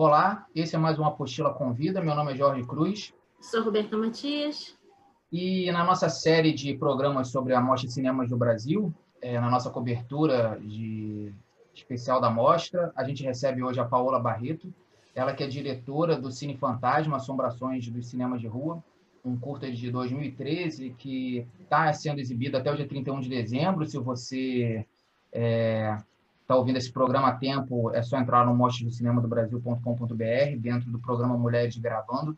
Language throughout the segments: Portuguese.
Olá, esse é mais uma Apostila Convida. Meu nome é Jorge Cruz. Sou Roberta Matias. E na nossa série de programas sobre a Mostra de Cinemas do Brasil, é, na nossa cobertura de especial da mostra, a gente recebe hoje a Paola Barreto, ela que é diretora do Cine Fantasma, Assombrações dos Cinemas de Rua, um curta de 2013 que está sendo exibido até o dia 31 de dezembro. Se você é, tá ouvindo esse programa a tempo, é só entrar no mostrasdocinemadobrasil.com.br, dentro do programa Mulheres Gravando.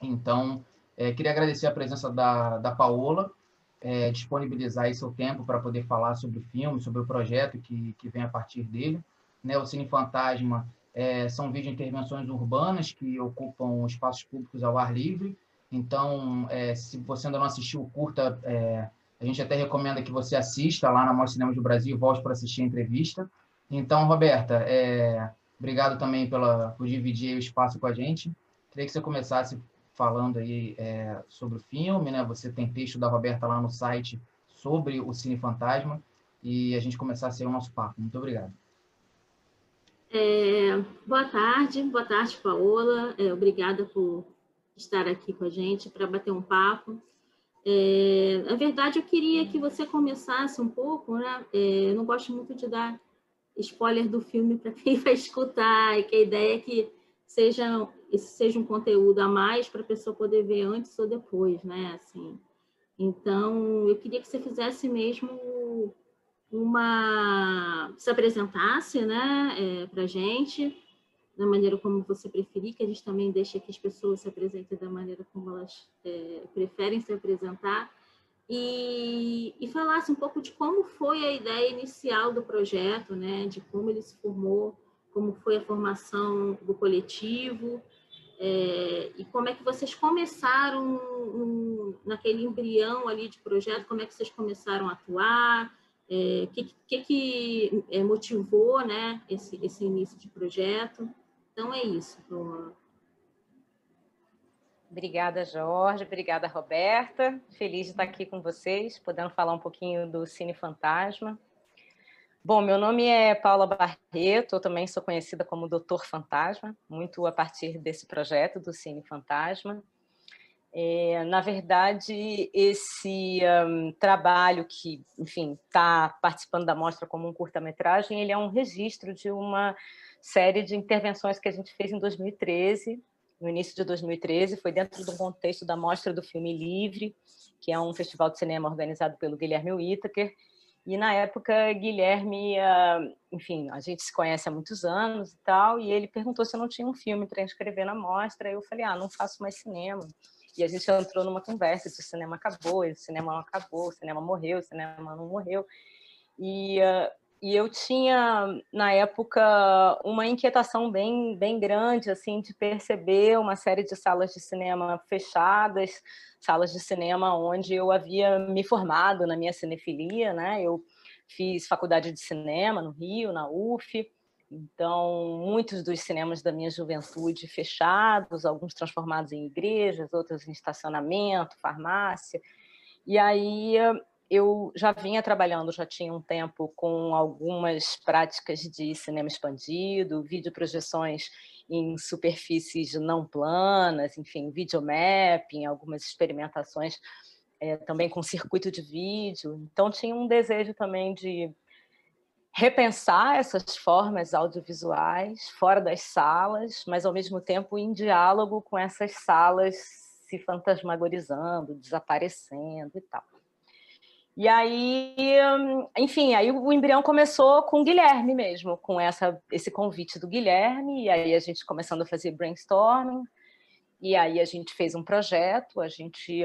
Então, é, queria agradecer a presença da, da Paola, é, disponibilizar aí seu tempo para poder falar sobre o filme, sobre o projeto que, que vem a partir dele. Né, o Cine Fantasma é, são vídeo intervenções urbanas que ocupam espaços públicos ao ar livre. Então, é, se você ainda não assistiu curta, é, a gente até recomenda que você assista lá na Mostra Cinema do Brasil volte para assistir a entrevista. Então, Roberta, é, obrigado também pela, por dividir o espaço com a gente. Queria que você começasse falando aí é, sobre o filme, né? Você tem texto da Roberta lá no site sobre o Cine Fantasma e a gente começasse aí o nosso papo. Muito obrigado. É, boa tarde, boa tarde, Paola. É, obrigada por estar aqui com a gente para bater um papo. É, na verdade, eu queria que você começasse um pouco, né? É, eu não gosto muito de dar spoiler do filme para quem vai escutar, e que a ideia é que seja, esse seja um conteúdo a mais para a pessoa poder ver antes ou depois, né? Assim, então, eu queria que você fizesse mesmo uma se apresentasse né, é, para gente, da maneira como você preferir, que a gente também deixa que as pessoas se apresentem da maneira como elas é, preferem se apresentar, e, e falasse um pouco de como foi a ideia inicial do projeto, né, de como ele se formou, como foi a formação do coletivo, é, e como é que vocês começaram um, naquele embrião ali de projeto, como é que vocês começaram a atuar, o é, que, que, que é, motivou né, esse, esse início de projeto. Então, é isso, Bruna. Obrigada, Jorge. Obrigada, Roberta. Feliz de estar aqui com vocês, podendo falar um pouquinho do Cine Fantasma. Bom, meu nome é Paula Barreto, eu também sou conhecida como Doutor Fantasma, muito a partir desse projeto do Cine Fantasma. É, na verdade, esse um, trabalho que, enfim, está participando da mostra como um curta-metragem, ele é um registro de uma série de intervenções que a gente fez em 2013, no início de 2013, foi dentro do contexto da Mostra do Filme Livre, que é um festival de cinema organizado pelo Guilherme Whittaker, e na época, Guilherme, uh, enfim, a gente se conhece há muitos anos e tal, e ele perguntou se eu não tinha um filme para inscrever na mostra. E eu falei, ah, não faço mais cinema. E a gente entrou numa conversa se o cinema acabou, o cinema não acabou, o cinema morreu, o cinema não morreu. E, uh, e eu tinha, na época, uma inquietação bem, bem grande, assim, de perceber uma série de salas de cinema fechadas, salas de cinema onde eu havia me formado na minha cinefilia, né? Eu fiz faculdade de cinema no Rio, na UF, então, muitos dos cinemas da minha juventude fechados, alguns transformados em igrejas, outros em estacionamento, farmácia. E aí eu já vinha trabalhando, já tinha um tempo com algumas práticas de cinema expandido, videoprojeções em superfícies não planas, enfim, videomapping, algumas experimentações é, também com circuito de vídeo. Então, tinha um desejo também de repensar essas formas audiovisuais fora das salas, mas ao mesmo tempo em diálogo com essas salas se fantasmagorizando, desaparecendo e tal. E aí, enfim, aí o embrião começou com o Guilherme mesmo, com essa, esse convite do Guilherme, e aí a gente começando a fazer brainstorming, e aí a gente fez um projeto, a gente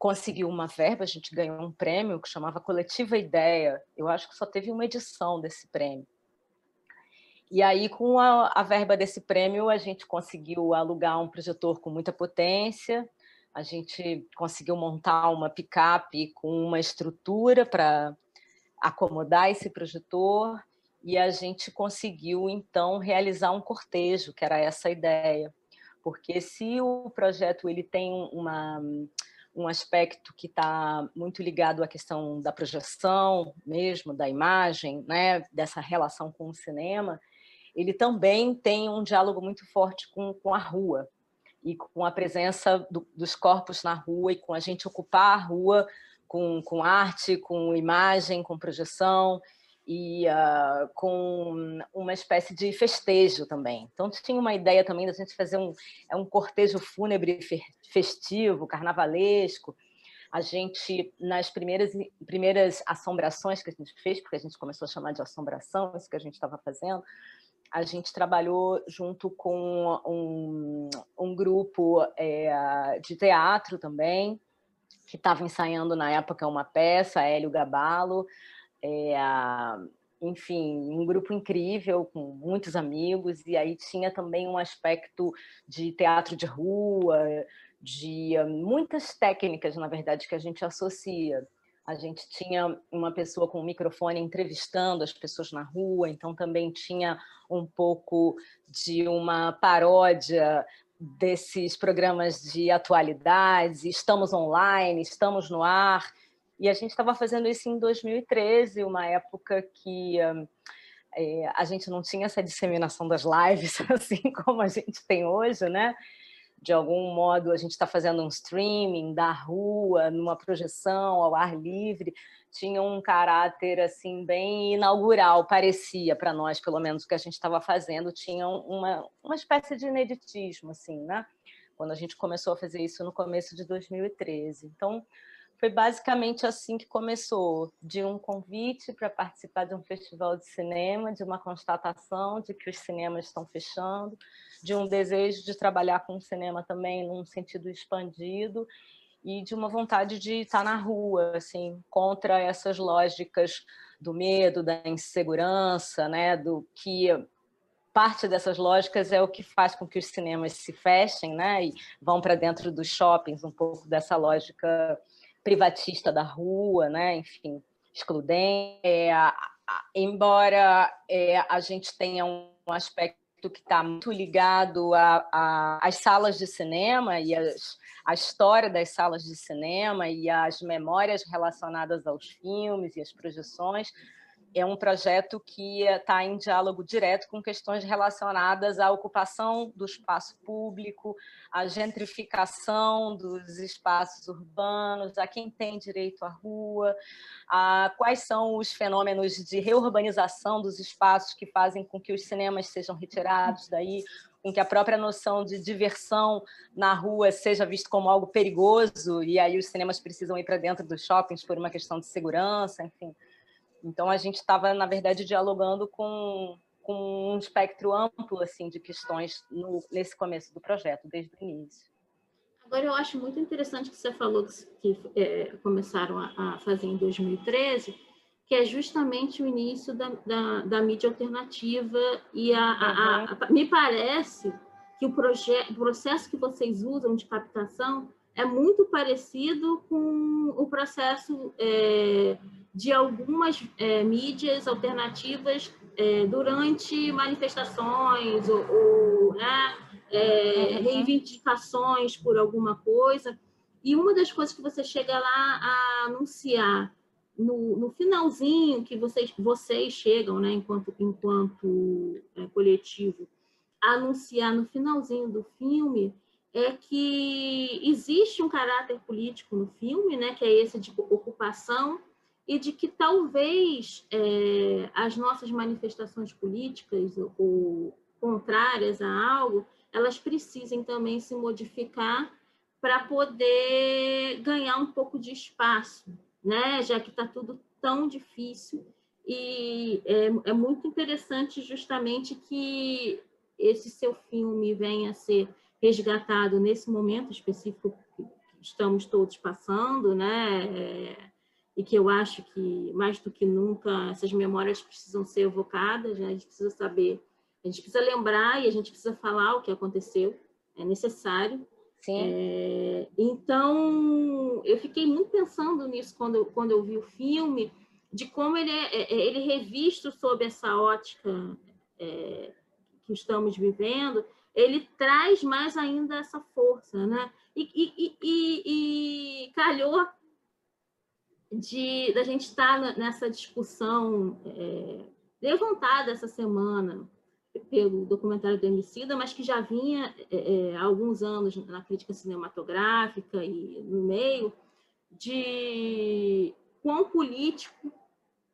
conseguiu uma verba, a gente ganhou um prêmio que chamava Coletiva Ideia. Eu acho que só teve uma edição desse prêmio. E aí, com a, a verba desse prêmio, a gente conseguiu alugar um projetor com muita potência, a gente conseguiu montar uma picape com uma estrutura para acomodar esse projetor e a gente conseguiu, então, realizar um cortejo, que era essa a ideia. Porque se o projeto ele tem uma um aspecto que está muito ligado à questão da projeção mesmo, da imagem, né, dessa relação com o cinema, ele também tem um diálogo muito forte com, com a rua e com a presença do, dos corpos na rua e com a gente ocupar a rua com, com arte, com imagem, com projeção e uh, com uma espécie de festejo também. Então tinha uma ideia também da gente fazer um, é um cortejo fúnebre festivo, carnavalesco. A gente, nas primeiras, primeiras assombrações que a gente fez, porque a gente começou a chamar de assombração, isso que a gente estava fazendo, a gente trabalhou junto com um, um grupo é, de teatro também, que estava ensaiando na época uma peça, Hélio Gabalo, é, enfim, um grupo incrível, com muitos amigos, e aí tinha também um aspecto de teatro de rua, de uh, muitas técnicas, na verdade, que a gente associa. A gente tinha uma pessoa com um microfone entrevistando as pessoas na rua, então também tinha um pouco de uma paródia desses programas de atualidades, estamos online, estamos no ar, e a gente estava fazendo isso em 2013, uma época que é, a gente não tinha essa disseminação das lives, assim como a gente tem hoje, né? De algum modo, a gente está fazendo um streaming da rua, numa projeção ao ar livre, tinha um caráter assim bem inaugural, parecia para nós, pelo menos o que a gente estava fazendo, tinha uma, uma espécie de ineditismo, assim, né? Quando a gente começou a fazer isso no começo de 2013. Então, foi basicamente assim que começou, de um convite para participar de um festival de cinema, de uma constatação de que os cinemas estão fechando, de um desejo de trabalhar com o cinema também num sentido expandido e de uma vontade de estar na rua, assim, contra essas lógicas do medo, da insegurança, né, do que parte dessas lógicas é o que faz com que os cinemas se fechem, né, e vão para dentro dos shoppings, um pouco dessa lógica privatista da rua, né? enfim, excludente. É, embora é, a gente tenha um aspecto que está muito ligado às salas de cinema e a história das salas de cinema e as memórias relacionadas aos filmes e as projeções, é um projeto que está em diálogo direto com questões relacionadas à ocupação do espaço público, à gentrificação dos espaços urbanos, a quem tem direito à rua, a quais são os fenômenos de reurbanização dos espaços que fazem com que os cinemas sejam retirados daí, com que a própria noção de diversão na rua seja visto como algo perigoso e aí os cinemas precisam ir para dentro dos shoppings por uma questão de segurança, enfim. Então, a gente estava, na verdade, dialogando com, com um espectro amplo assim, de questões no, nesse começo do projeto, desde o início. Agora, eu acho muito interessante que você falou que, que é, começaram a, a, fazer em 2013, que é justamente o início da, da, da mídia alternativa e a, a, a, me parece que o, o processo que vocês usam de captação é muito parecido com o processo é, de algumas é, mídias alternativas é, durante manifestações ou, ou né, é, uhum. reivindicações por alguma coisa. E uma das coisas que você chega lá a anunciar no, no finalzinho que vocês, vocês chegam, né, enquanto, enquanto é, coletivo, a anunciar no finalzinho do filme é que existe um caráter político no filme, né, que é esse de ocupação e de que talvez é, as nossas manifestações políticas ou contrárias a algo, elas precisem também se modificar para poder ganhar um pouco de espaço, né? já que está tudo tão difícil. E é, é muito interessante justamente que esse seu filme venha a ser resgatado nesse momento específico que estamos todos passando, né? É, e que eu acho que, mais do que nunca, essas memórias precisam ser evocadas, né? a gente precisa saber, a gente precisa lembrar e a gente precisa falar o que aconteceu, é necessário. É, então, eu fiquei muito pensando nisso quando eu, quando eu vi o filme, de como ele é, é, é ele é revisto sob essa ótica é, que estamos vivendo, ele traz mais ainda essa força, né? E, e, e, e calhou de da gente estar nessa discussão é, levantada essa semana pelo documentário do Emicida, mas que já vinha é, é, há alguns anos na crítica cinematográfica e no meio, de quão político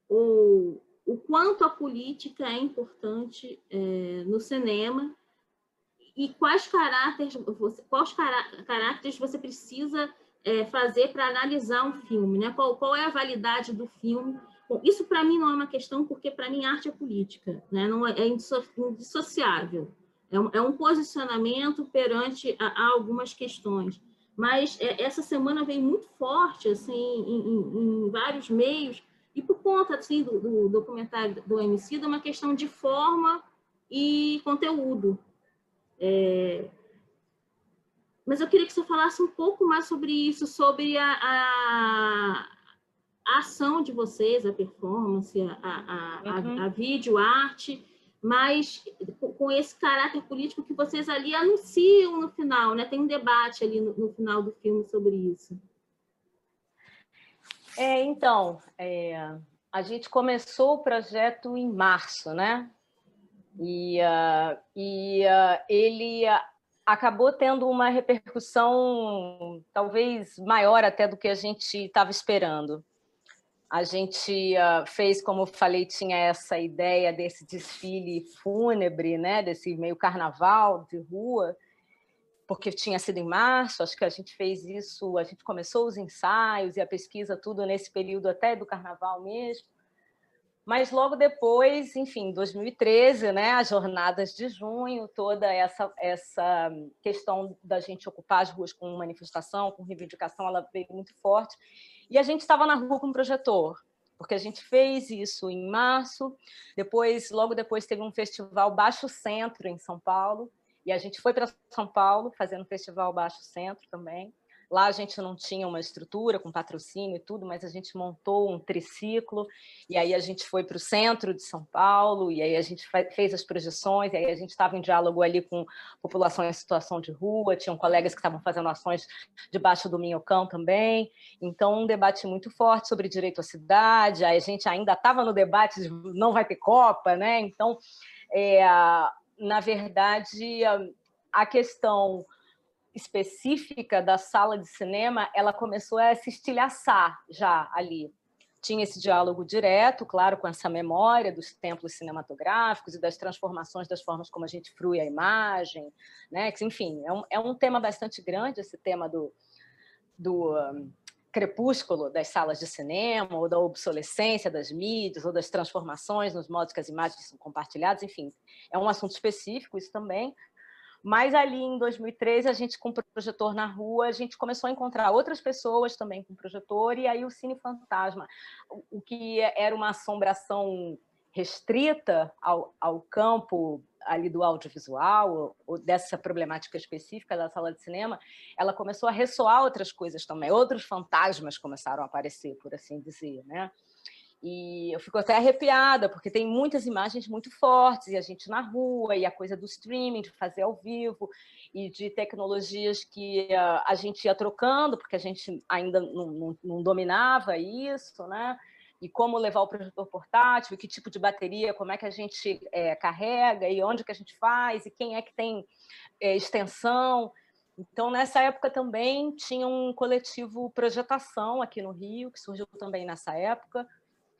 ou o quanto a política é importante é, no cinema e quais caracteres você, quais caracteres você precisa é, fazer para analisar um filme, né? Qual, qual é a validade do filme? Bom, isso para mim não é uma questão, porque para mim arte é política, né? Não é, é indissociável. É um, é um posicionamento perante a, a, algumas questões. Mas é, essa semana vem muito forte, assim, em, em, em vários meios, e por conta assim, do, do documentário do MC, é uma questão de forma e conteúdo. É... Mas eu queria que você falasse um pouco mais sobre isso, sobre a, a, a ação de vocês, a performance, a, a, uhum. a, a vídeo, arte, mas com esse caráter político que vocês ali anunciam no final, né? Tem um debate ali no, no final do filme sobre isso. É, então, é, a gente começou o projeto em março, né? E, uh, e uh, ele acabou tendo uma repercussão talvez maior até do que a gente estava esperando. A gente fez, como eu falei, tinha essa ideia desse desfile fúnebre, né? desse meio carnaval de rua, porque tinha sido em março, acho que a gente fez isso, a gente começou os ensaios e a pesquisa tudo nesse período até do carnaval mesmo. Mas logo depois, enfim, 2013, né, as jornadas de junho, toda essa essa questão da gente ocupar as ruas com manifestação, com reivindicação, ela veio muito forte. E a gente estava na rua com um projetor, porque a gente fez isso em março. Depois, logo depois, teve um festival Baixo Centro em São Paulo, e a gente foi para São Paulo, fazendo o Festival Baixo Centro também. Lá a gente não tinha uma estrutura com patrocínio e tudo, mas a gente montou um triciclo, e aí a gente foi para o centro de São Paulo, e aí a gente fez as projeções, e aí a gente estava em diálogo ali com população em situação de rua, tinham colegas que estavam fazendo ações debaixo do Minhocão também, então um debate muito forte sobre direito à cidade, aí a gente ainda estava no debate de não vai ter Copa, né? Então, é, na verdade, a questão específica da sala de cinema, ela começou a se estilhaçar já ali. Tinha esse diálogo direto, claro, com essa memória dos templos cinematográficos e das transformações das formas como a gente frui a imagem, né? enfim, é um, é um tema bastante grande, esse tema do, do crepúsculo das salas de cinema, ou da obsolescência das mídias, ou das transformações nos modos que as imagens são compartilhadas, enfim, é um assunto específico isso também. Mas ali em 2013, a gente com o projetor na rua, a gente começou a encontrar outras pessoas também com projetor, e aí o Cine Fantasma, o que era uma assombração restrita ao, ao campo ali do audiovisual, ou dessa problemática específica da sala de cinema, ela começou a ressoar outras coisas também, outros fantasmas começaram a aparecer, por assim dizer, né? E eu fico até arrepiada, porque tem muitas imagens muito fortes, e a gente na rua, e a coisa do streaming, de fazer ao vivo, e de tecnologias que a gente ia trocando, porque a gente ainda não, não, não dominava isso, né? e como levar o projetor portátil, e que tipo de bateria, como é que a gente é, carrega, e onde que a gente faz, e quem é que tem é, extensão. Então, nessa época também tinha um coletivo Projetação aqui no Rio, que surgiu também nessa época,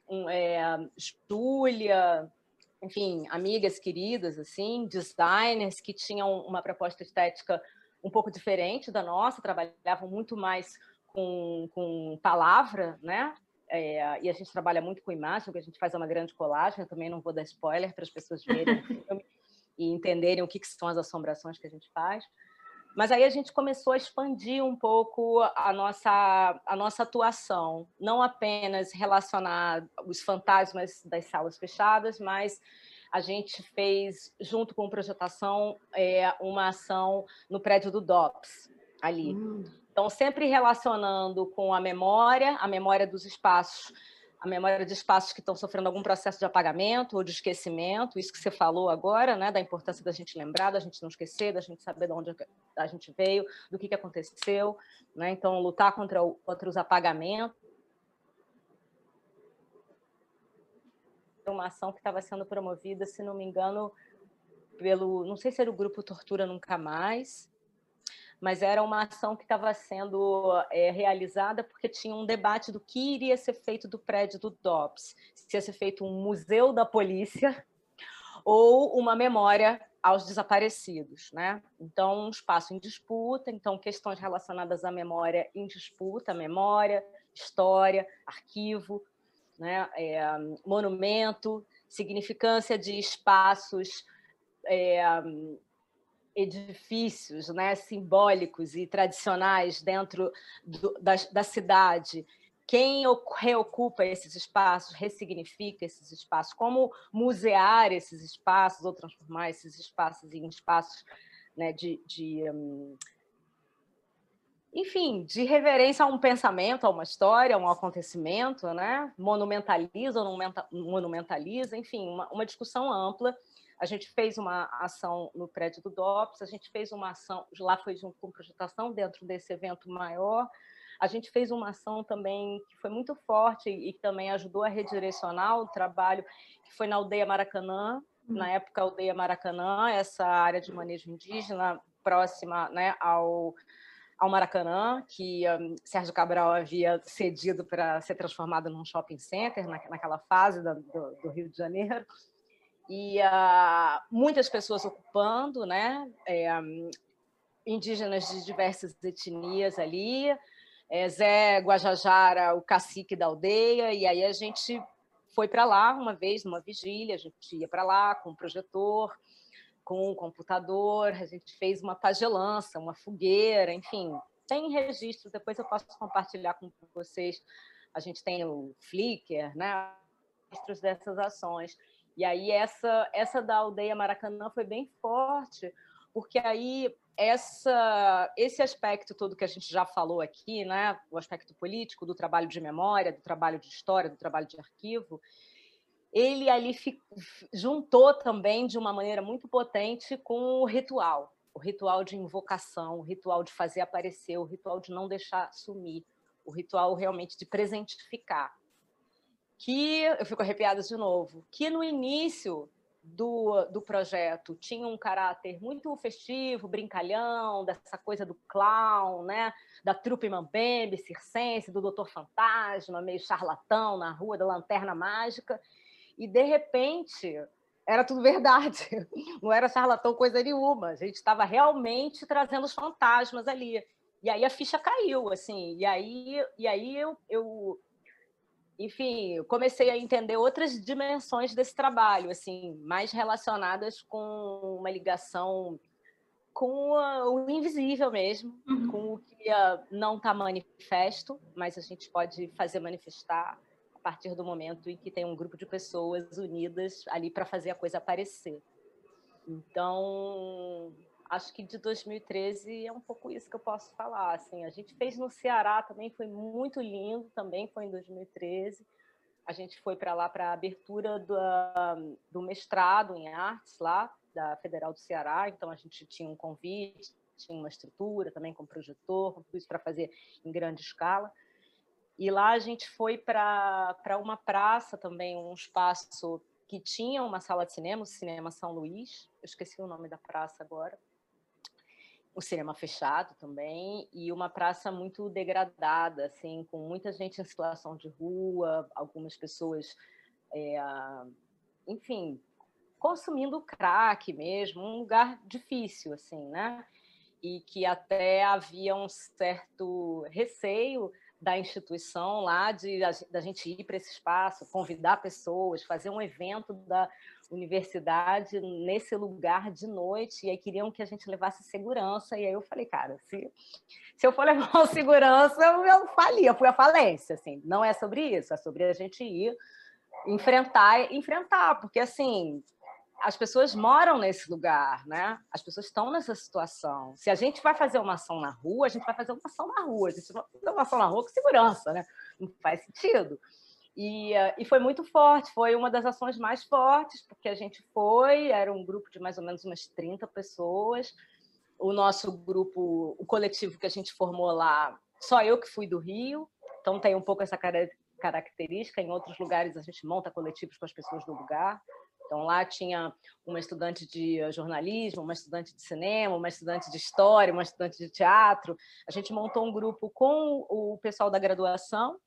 um, é, Júlia, enfim, amigas queridas, assim, designers que tinham uma proposta estética um pouco diferente da nossa, trabalhavam muito mais com, com palavra, né? É, e a gente trabalha muito com imagem, porque a gente faz uma grande colagem, eu também não vou dar spoiler para as pessoas verem e entenderem o que, que são as assombrações que a gente faz. Mas aí a gente começou a expandir um pouco a nossa, a nossa atuação, não apenas relacionar os fantasmas das salas fechadas, mas a gente fez, junto com projetação, é, uma ação no prédio do DOPS, ali. Hum. Então, sempre relacionando com a memória, a memória dos espaços, a memória de espaços que estão sofrendo algum processo de apagamento ou de esquecimento, isso que você falou agora, né, da importância da gente lembrar, da gente não esquecer, da gente saber de onde a gente veio, do que, que aconteceu, né? então lutar contra, o, contra os apagamentos. Uma ação que estava sendo promovida, se não me engano, pelo, não sei se era o grupo Tortura Nunca Mais, mas era uma ação que estava sendo é, realizada porque tinha um debate do que iria ser feito do prédio do DOPS, se ia ser feito um museu da polícia ou uma memória aos desaparecidos, né? Então, um espaço em disputa, então questões relacionadas à memória em disputa, memória, história, arquivo, né? É, monumento, significância de espaços é, edifícios né, simbólicos e tradicionais dentro do, da, da cidade, quem reocupa esses espaços, ressignifica esses espaços, como musear esses espaços ou transformar esses espaços em espaços né, de, de um, enfim, de reverência a um pensamento, a uma história, a um acontecimento, né? monumentaliza ou não monumentaliza, enfim, uma, uma discussão ampla a gente fez uma ação no prédio do DOPS, a gente fez uma ação, lá foi junto com projetação, dentro desse evento maior. A gente fez uma ação também que foi muito forte e que também ajudou a redirecionar o trabalho, que foi na aldeia Maracanã, na época aldeia Maracanã, essa área de manejo indígena próxima né, ao, ao Maracanã, que um, Sérgio Cabral havia cedido para ser transformado num shopping center na, naquela fase do, do Rio de Janeiro e uh, muitas pessoas ocupando, né? É, indígenas de diversas etnias ali, é, Zé Guajajara, o cacique da aldeia, e aí a gente foi para lá uma vez, numa vigília, a gente ia para lá com um projetor, com um computador, a gente fez uma pagelança, uma fogueira, enfim, tem registro, depois eu posso compartilhar com vocês. A gente tem o Flickr, né? registros dessas ações. E aí essa essa da aldeia Maracanã foi bem forte, porque aí essa esse aspecto todo que a gente já falou aqui, né, o aspecto político do trabalho de memória, do trabalho de história, do trabalho de arquivo, ele ali juntou também de uma maneira muito potente com o ritual, o ritual de invocação, o ritual de fazer aparecer, o ritual de não deixar sumir, o ritual realmente de presentificar que eu fico arrepiada de novo, que no início do, do projeto tinha um caráter muito festivo, brincalhão, dessa coisa do clown, né? da trupe mambembe, circense, do Doutor Fantasma, meio charlatão na rua da Lanterna Mágica, e de repente era tudo verdade, não era charlatão coisa nenhuma, a gente estava realmente trazendo os fantasmas ali. E aí a ficha caiu, assim, e aí, e aí eu, eu enfim, comecei a entender outras dimensões desse trabalho, assim, mais relacionadas com uma ligação com o invisível mesmo, uhum. com o que não está manifesto, mas a gente pode fazer manifestar a partir do momento em que tem um grupo de pessoas unidas ali para fazer a coisa aparecer. Então, acho que de 2013 é um pouco isso que eu posso falar. Assim, a gente fez no Ceará também, foi muito lindo, também foi em 2013. A gente foi para lá para a abertura do, do mestrado em artes lá, da Federal do Ceará, então a gente tinha um convite, tinha uma estrutura também com projetor, tudo isso para fazer em grande escala. E lá a gente foi para uma praça também, um espaço que tinha uma sala de cinema, o Cinema São Luís, eu esqueci o nome da praça agora, o cinema fechado também e uma praça muito degradada, assim, com muita gente em situação de rua, algumas pessoas, é, enfim, consumindo crack mesmo, um lugar difícil, assim, né? E que até havia um certo receio da instituição lá de da gente ir para esse espaço, convidar pessoas, fazer um evento da universidade nesse lugar de noite, e aí queriam que a gente levasse segurança, e aí eu falei, cara, se, se eu for levar segurança, eu, eu fali, eu fui à falência, assim, não é sobre isso, é sobre a gente ir enfrentar, enfrentar, porque assim, as pessoas moram nesse lugar, né? As pessoas estão nessa situação. Se a gente vai fazer uma ação na rua, a gente vai fazer uma ação na rua. A gente vai fazer uma ação na rua com segurança, né? Não faz sentido. E, uh, e foi muito forte, foi uma das ações mais fortes, porque a gente foi, era um grupo de mais ou menos umas 30 pessoas. O nosso grupo, o coletivo que a gente formou lá, só eu que fui do Rio, então tem um pouco essa característica. Em outros lugares a gente monta coletivos com as pessoas do lugar. Então, lá tinha uma estudante de jornalismo, uma estudante de cinema, uma estudante de história, uma estudante de teatro. A gente montou um grupo com o pessoal da graduação,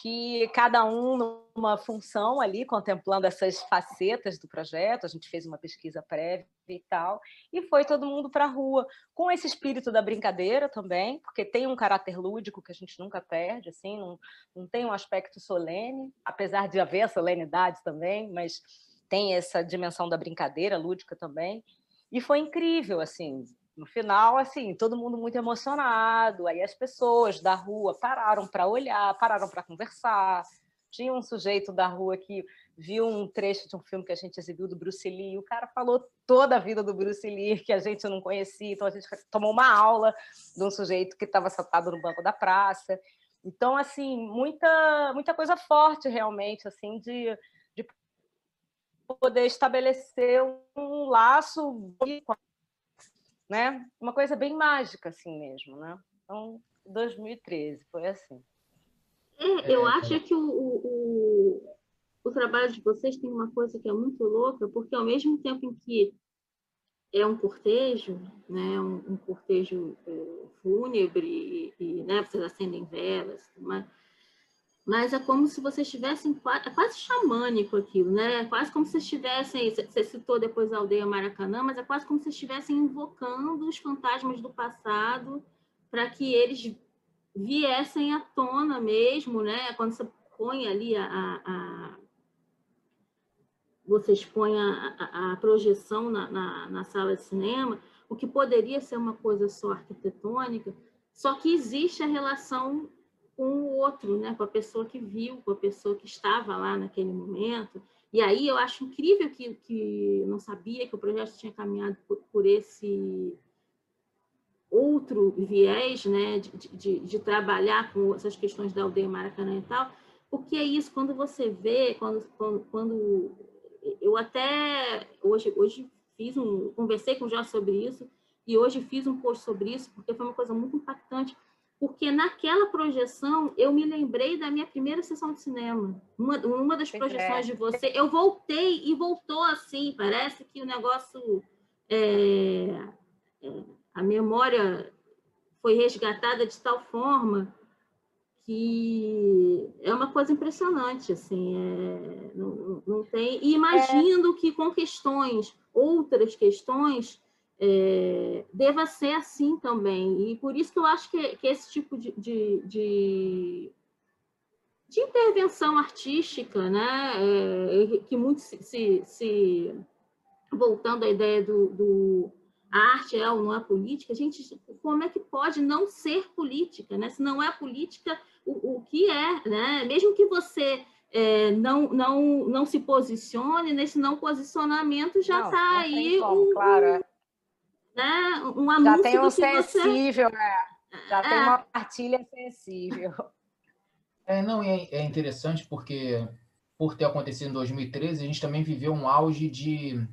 que cada um numa função ali, contemplando essas facetas do projeto, a gente fez uma pesquisa prévia e tal, e foi todo mundo para a rua, com esse espírito da brincadeira também, porque tem um caráter lúdico que a gente nunca perde, assim, não, não tem um aspecto solene, apesar de haver solenidade também, mas tem essa dimensão da brincadeira lúdica também, e foi incrível, assim, no final, assim, todo mundo muito emocionado, aí as pessoas da rua pararam para olhar, pararam para conversar, tinha um sujeito da rua que viu um trecho de um filme que a gente exibiu do Bruce Lee, e o cara falou toda a vida do Bruce Lee, que a gente não conhecia, então a gente tomou uma aula de um sujeito que estava sentado no banco da praça. Então, assim, muita, muita coisa forte realmente, assim, de, poder estabelecer um laço né? Uma coisa bem mágica, assim mesmo, né? Então, 2013 foi assim. É, eu é, acho que o, o, o, trabalho de vocês tem uma coisa que é muito louca, porque ao mesmo tempo em que é um cortejo, né, um, um cortejo é, fúnebre, e, e né, vocês acendem velas, mas mas é como se vocês estivessem é quase xamânico aquilo, né? É quase como se estivessem, você citou depois a aldeia Maracanã, mas é quase como se estivessem invocando os fantasmas do passado para que eles viessem à tona mesmo, né? Quando você põe ali a, a, a vocês põem a, a, a projeção na, na, na sala de cinema, o que poderia ser uma coisa só arquitetônica, só que existe a relação com o outro, né? com a pessoa que viu, com a pessoa que estava lá naquele momento. E aí eu acho incrível que, que não sabia que o projeto tinha caminhado por, por esse outro viés né? De, de, de, trabalhar com essas questões da aldeia Maracanã e tal, porque é isso, quando você vê, quando, quando, quando eu até hoje, hoje fiz um, conversei com o Jorge sobre isso, e hoje fiz um post sobre isso, porque foi uma coisa muito impactante, porque naquela projeção eu me lembrei da minha primeira sessão de cinema. Uma, uma das projeções de você, eu voltei e voltou assim, parece que o negócio, é, é, a memória foi resgatada de tal forma que é uma coisa impressionante, assim, é, não, não tem... E imagino é. que com questões, outras questões, é, deva ser assim também. E por isso que eu acho que, que esse tipo de, de, de, de, intervenção artística, né, é, que muito se, se, se, voltando à ideia do, do a arte é ou não é política, gente, como é que pode não ser política, né? Se não é política, o, o que é, né? Mesmo que você é, não, não, não se posicione, nesse não posicionamento já está aí como, um, claro, é né? um anúncio Já tem um sensível, você... é. já é. tem uma partilha sensível. É, não, é, é interessante porque, por ter acontecido em 2013, a gente também viveu um auge de,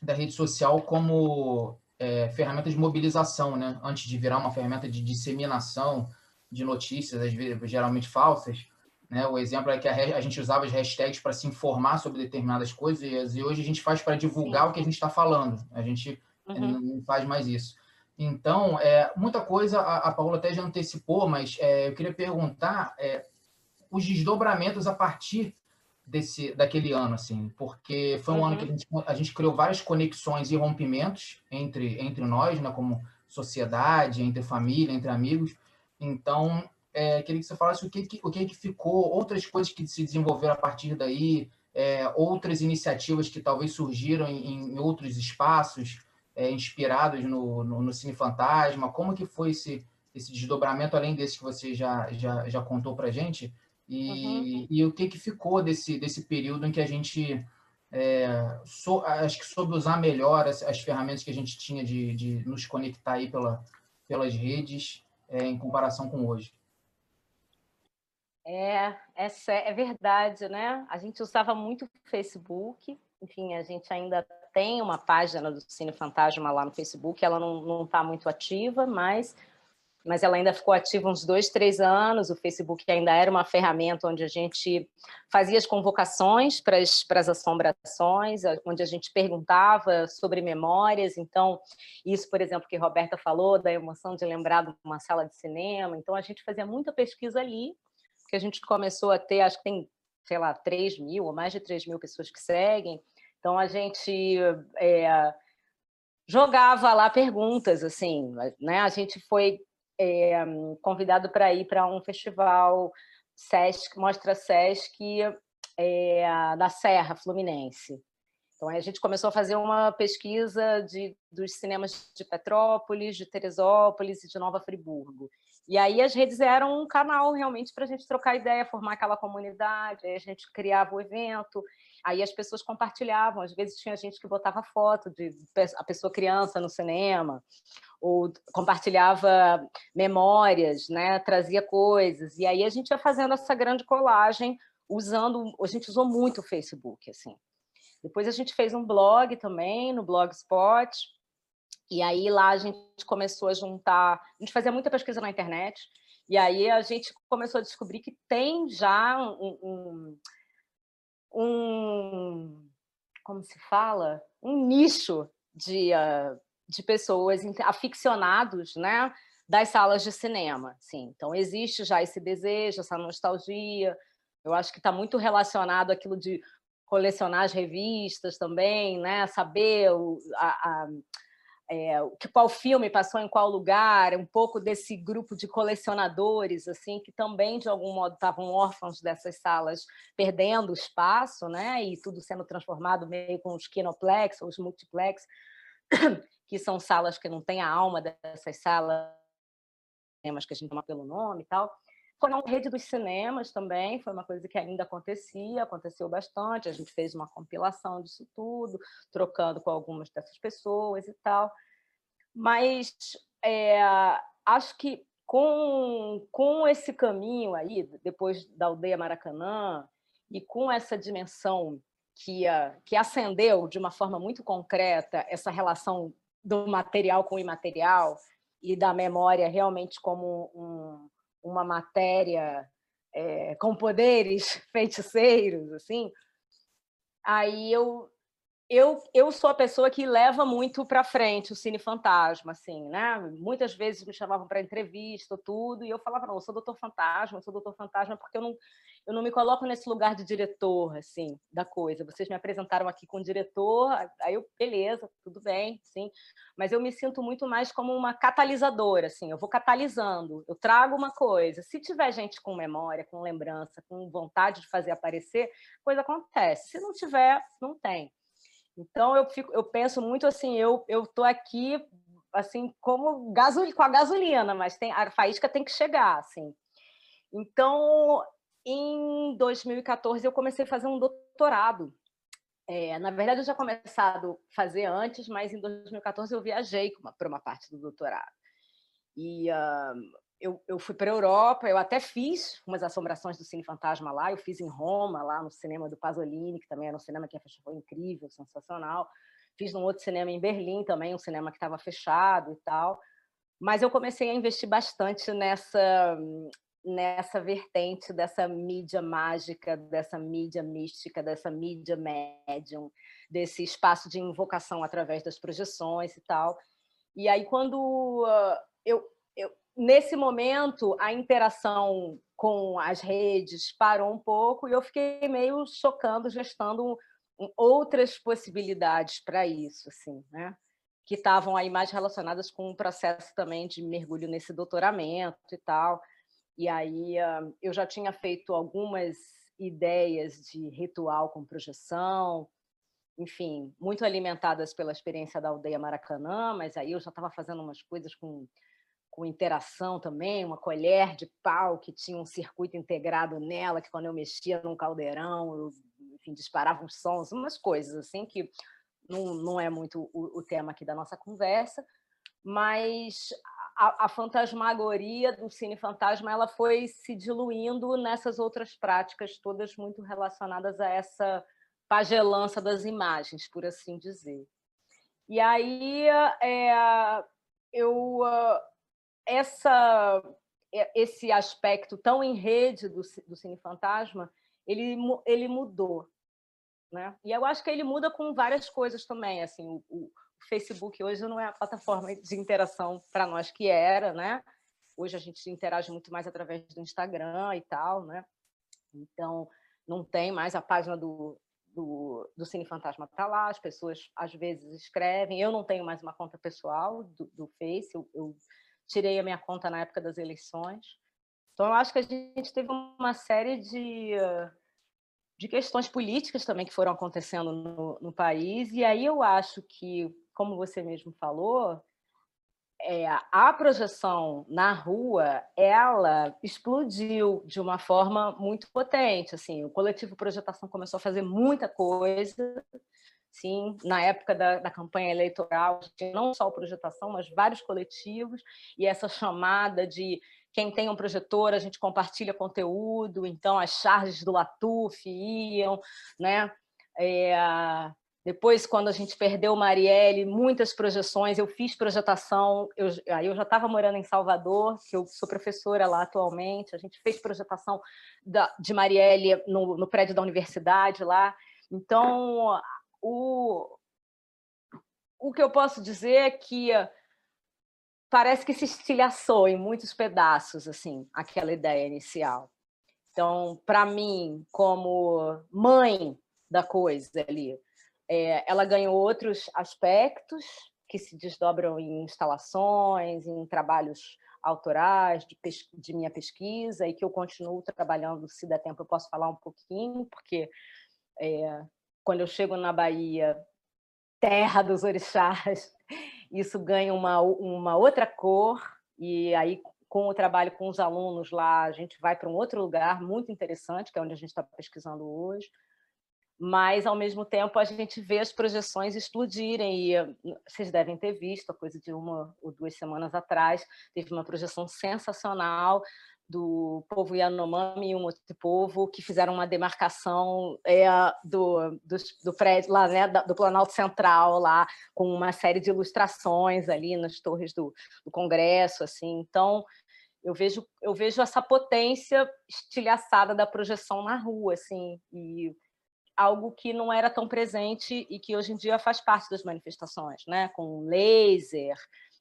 da rede social como é, ferramenta de mobilização, né? Antes de virar uma ferramenta de disseminação de notícias, às vezes, geralmente falsas. Né? O exemplo é que a, a gente usava as hashtags para se informar sobre determinadas coisas e hoje a gente faz para divulgar Sim. o que a gente está falando. A gente uhum. não faz mais isso. Então, é, muita coisa a, a Paula até já antecipou, mas é, eu queria perguntar é, os desdobramentos a partir desse daquele ano, assim, porque foi um uhum. ano que a gente, a gente, criou várias conexões e rompimentos entre, entre nós, né, como sociedade, entre família, entre amigos. Então, é, queria que você falasse o que, que, o que, que ficou, outras coisas que se desenvolveram a partir daí, é, outras iniciativas que talvez surgiram em, em outros espaços, é, inspirados no, no, no, Cine Fantasma? Como que foi esse, esse desdobramento, além desse que você já, já, já contou para a gente? E, uhum. e o que, que ficou desse, desse período em que a gente, é, so, acho que soube usar melhor as, as, ferramentas que a gente tinha de, de nos conectar aí pela, pelas redes é, em comparação com hoje? É, essa é verdade, né? A gente usava muito o Facebook, enfim, a gente ainda tem uma página do Cine Fantasma lá no Facebook, ela não está muito ativa, mas mas ela ainda ficou ativa uns dois, três anos. O Facebook ainda era uma ferramenta onde a gente fazia as convocações para as, para as assombrações, onde a gente perguntava sobre memórias. Então, isso, por exemplo, que Roberta falou, da emoção de lembrar de uma sala de cinema. Então, a gente fazia muita pesquisa ali, que a gente começou a ter, acho que tem, sei lá, 3 mil ou mais de 3 mil pessoas que seguem. Então, a gente... É, jogava lá perguntas, assim, né? A gente foi é, convidado para ir para um festival Sesc, Mostra Sesc é, da Serra Fluminense. Então, a gente começou a fazer uma pesquisa de, dos cinemas de Petrópolis, de Teresópolis e de Nova Friburgo. E aí as redes eram um canal realmente para a gente trocar ideia, formar aquela comunidade, aí a gente criava o evento, aí as pessoas compartilhavam, às vezes tinha gente que botava foto de a pessoa criança no cinema, ou compartilhava memórias, né? trazia coisas, e aí a gente ia fazendo essa grande colagem, usando, a gente usou muito o Facebook, assim. Depois a gente fez um blog também, no Blogspot, e aí lá a gente começou a juntar, a gente fazia muita pesquisa na internet, e aí a gente começou a descobrir que tem já um, um, um como se fala, um nicho de, uh, de pessoas aficionados, né, das salas de cinema. Sim, então existe já esse desejo, essa nostalgia. Eu acho que está muito relacionado aquilo de colecionar as revistas também, né, saber o, a, a é, qual filme passou em qual lugar, um pouco desse grupo de colecionadores, assim, que também, de algum modo, estavam órfãos dessas salas, perdendo espaço, né? e tudo sendo transformado meio com os kinoplex, ou os multiplex, que são salas que não têm a alma dessas salas, mas que a gente chama pelo nome e tal. Foi na rede dos cinemas também, foi uma coisa que ainda acontecia, aconteceu bastante, a gente fez uma compilação disso tudo, trocando com algumas dessas pessoas e tal. Mas é, acho que com, com esse caminho aí, depois da aldeia Maracanã, e com essa dimensão que, que acendeu de uma forma muito concreta essa relação do material com o imaterial e da memória realmente como um, uma matéria é, com poderes feiticeiros, assim, aí eu eu, eu sou a pessoa que leva muito para frente o Cine Fantasma, assim, né? Muitas vezes me chamavam para entrevista, tudo, e eu falava, não, eu sou doutor Fantasma, eu sou doutor Fantasma porque eu não, eu não me coloco nesse lugar de diretor, assim, da coisa. Vocês me apresentaram aqui com diretor, aí eu, beleza, tudo bem, sim, mas eu me sinto muito mais como uma catalisadora, assim, eu vou catalisando, eu trago uma coisa. Se tiver gente com memória, com lembrança, com vontade de fazer aparecer, coisa acontece. Se não tiver, não tem. Então eu fico, eu penso muito assim, eu eu tô aqui assim como gasol, com a gasolina, mas tem a faísca tem que chegar, assim. Então, em 2014 eu comecei a fazer um doutorado. É, na verdade, eu já começado a fazer antes, mas em 2014 eu viajei para uma parte do doutorado. E uh, eu, eu fui para a Europa, eu até fiz umas assombrações do Cine Fantasma lá, eu fiz em Roma, lá no cinema do Pasolini, que também era um cinema que foi incrível, sensacional. Fiz num outro cinema em Berlim também, um cinema que estava fechado e tal. Mas eu comecei a investir bastante nessa nessa vertente dessa mídia mágica, dessa mídia mística, dessa mídia médium, desse espaço de invocação através das projeções e tal. E aí, quando uh, eu, eu, nesse momento, a interação com as redes parou um pouco e eu fiquei meio chocando, gestando outras possibilidades para isso, assim, né? que estavam aí mais relacionadas com o processo também de mergulho nesse doutoramento e tal. E aí ah, eu já tinha feito algumas ideias de ritual com projeção, enfim, muito alimentadas pela experiência da aldeia Maracanã, mas aí eu já estava fazendo umas coisas com com interação também, uma colher de pau que tinha um circuito integrado nela, que quando eu mexia num caldeirão, eu, enfim, disparava uns sons, umas coisas assim que não, não é muito o, o tema aqui da nossa conversa, mas a, a, fantasmagoria do cine fantasma ela foi se diluindo nessas outras práticas, todas muito relacionadas a essa pagelança das imagens, por assim dizer. E aí é, eu essa, esse aspecto tão em rede do, do Cine Fantasma, ele, ele mudou. Né? E eu acho que ele muda com várias coisas também. Assim, o, o Facebook hoje não é a plataforma de interação para nós que era, né? Hoje a gente interage muito mais através do Instagram e tal, né? Então, não tem mais a página do, do, do Cine Fantasma tá lá, as pessoas às vezes escrevem. Eu não tenho mais uma conta pessoal do, do Face, eu, eu tirei a minha conta na época das eleições. Então, eu acho que a gente teve uma série de, de questões políticas também que foram acontecendo no, no país, e aí eu acho que, como você mesmo falou, é, a projeção na rua, ela explodiu de uma forma muito potente. Assim, o coletivo Projetação começou a fazer muita coisa, sim, na época da, da campanha eleitoral, não só o Projetação, mas vários coletivos, e essa chamada de quem tem um projetor, a gente compartilha conteúdo, então as charges do Latuf iam, né? É, depois, quando a gente perdeu Marielle, muitas projeções, eu fiz projetação, eu, aí eu já estava morando em Salvador, que eu sou professora lá atualmente, a gente fez projetação da, de Marielle no, no prédio da universidade lá. Então, o, o que eu posso dizer é que parece que se estilhaçou em muitos pedaços, assim, aquela ideia inicial. Então, para mim, como mãe da coisa ali, é, ela ganhou outros aspectos que se desdobram em instalações, em trabalhos autorais de, de, minha pesquisa e que eu continuo trabalhando, se der tempo eu posso falar um pouquinho, porque é, quando eu chego na Bahia, terra dos orixás, isso ganha uma, uma outra cor, e aí com o trabalho com os alunos lá, a gente vai para um outro lugar muito interessante, que é onde a gente está pesquisando hoje, mas, ao mesmo tempo, a gente vê as projeções explodirem, e vocês devem ter visto, a coisa de uma ou duas semanas atrás, teve uma projeção sensacional do povo Yanomami e um outro povo que fizeram uma demarcação é, do, do, do, prédio lá, né, do Planalto Central lá, com uma série de ilustrações ali nas torres do, do Congresso, assim. Então, eu vejo eu vejo essa potência estilhaçada da projeção na rua, assim, e algo que não era tão presente e que hoje em dia faz parte das manifestações, né? com laser,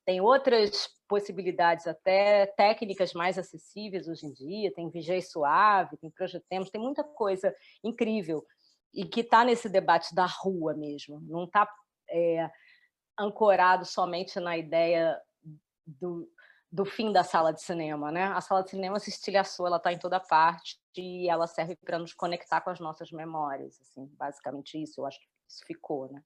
tem outras possibilidades até técnicas mais acessíveis hoje em dia, tem VG Suave, tem Projetemos, tem muita coisa incrível e que está nesse debate da rua mesmo, não está é, ancorado somente na ideia do, do fim da sala de cinema, né? A sala de cinema se estilhaçou, ela está em toda parte e ela serve para nos conectar com as nossas memórias, assim, basicamente isso, eu acho que isso ficou, né?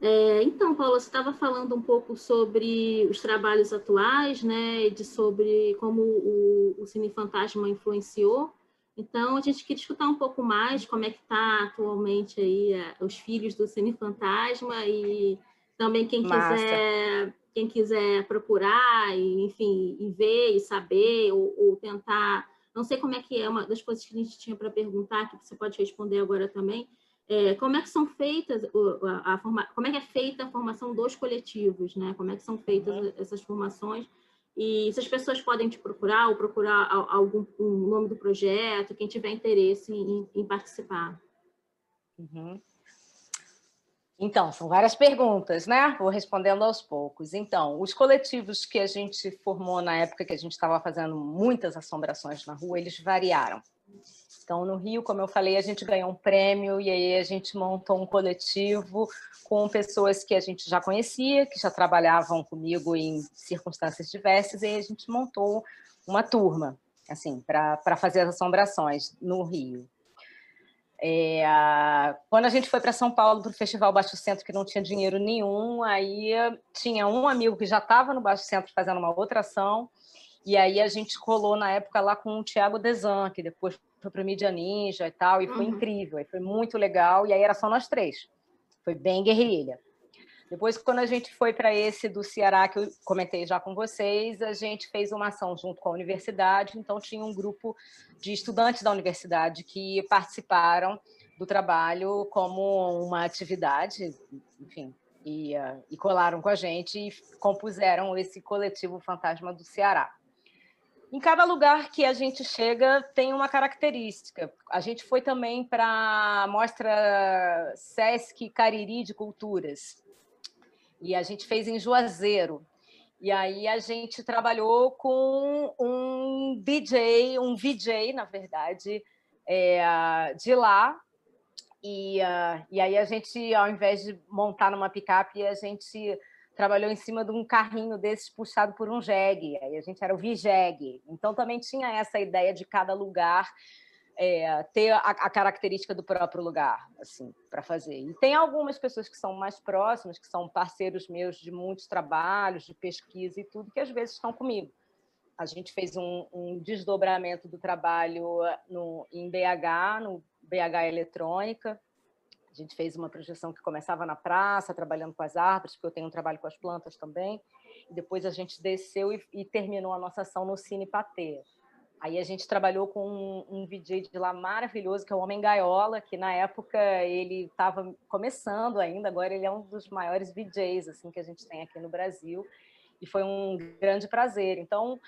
É, então, Paula, você estava falando um pouco sobre os trabalhos atuais, né, de sobre como o, o Cine Fantasma influenciou. Então, a gente queria escutar um pouco mais como é que está atualmente aí é, os filhos do Cine Fantasma e também quem Massa. quiser quem quiser procurar, e, enfim, e ver e saber, ou, ou, tentar, não sei como é que é, uma das coisas que a gente tinha para perguntar, que você pode responder agora também, é, como é que são feitas, a, a forma, como é que é feita a formação dos coletivos, né? Como é que são feitas uhum. essas formações, e se as pessoas podem te procurar, ou procurar algum um nome do projeto, quem tiver interesse em, em participar. Uhum. Então, são várias perguntas, né? Vou respondendo aos poucos. Então, os coletivos que a gente formou na época que a gente estava fazendo muitas assombrações na rua, eles variaram. Então, no Rio, como eu falei, a gente ganhou um prêmio e aí a gente montou um coletivo com pessoas que a gente já conhecia, que já trabalhavam comigo em circunstâncias diversas, e aí a gente montou uma turma, assim, para fazer as assombrações no Rio. É, quando a gente foi para São Paulo para o Festival Baixo Centro, que não tinha dinheiro nenhum, aí tinha um amigo que já estava no Baixo Centro fazendo uma outra ação, e aí a gente colou na época lá com o Thiago Desan, que depois foi para o Mídia Ninja e tal, e foi uhum. incrível, e foi muito legal, e aí era só nós três. Foi bem guerrilha. Depois, quando a gente foi para esse do Ceará, que eu comentei já com vocês, a gente fez uma ação junto com a universidade, então tinha um grupo de estudantes da universidade que participaram do trabalho como uma atividade, enfim, e, uh, e colaram com a gente e compuseram esse coletivo Fantasma do Ceará. Em cada lugar que a gente chega tem uma característica. A gente foi também para a mostra Sesc Cariri de Culturas. E a gente fez em Juazeiro. E aí a gente trabalhou com um DJ, um VJ, na verdade, é, de lá. E, uh, e aí a gente, ao invés de montar numa picape, a gente trabalhou em cima de um carrinho desses puxado por um jegue. Aí a gente era o VJEG. Então também tinha essa ideia de cada lugar é, ter a, a, característica do próprio lugar, assim, para fazer. E tem algumas pessoas que são mais próximas, que são parceiros meus de muitos trabalhos, de pesquisa e tudo, que às vezes estão comigo. A gente fez um, um desdobramento do trabalho no, em BH, no BH Eletrônica, a gente fez uma projeção que começava na praça, trabalhando com as árvores, porque eu tenho um trabalho com as plantas também. E depois a gente desceu e, e terminou a nossa ação no Cine Patê. Aí a gente trabalhou com um, um VJ de lá maravilhoso, que é o Homem Gaiola, que na época ele estava começando ainda, agora ele é um dos maiores VJs assim, que a gente tem aqui no Brasil. E foi um grande prazer. Então,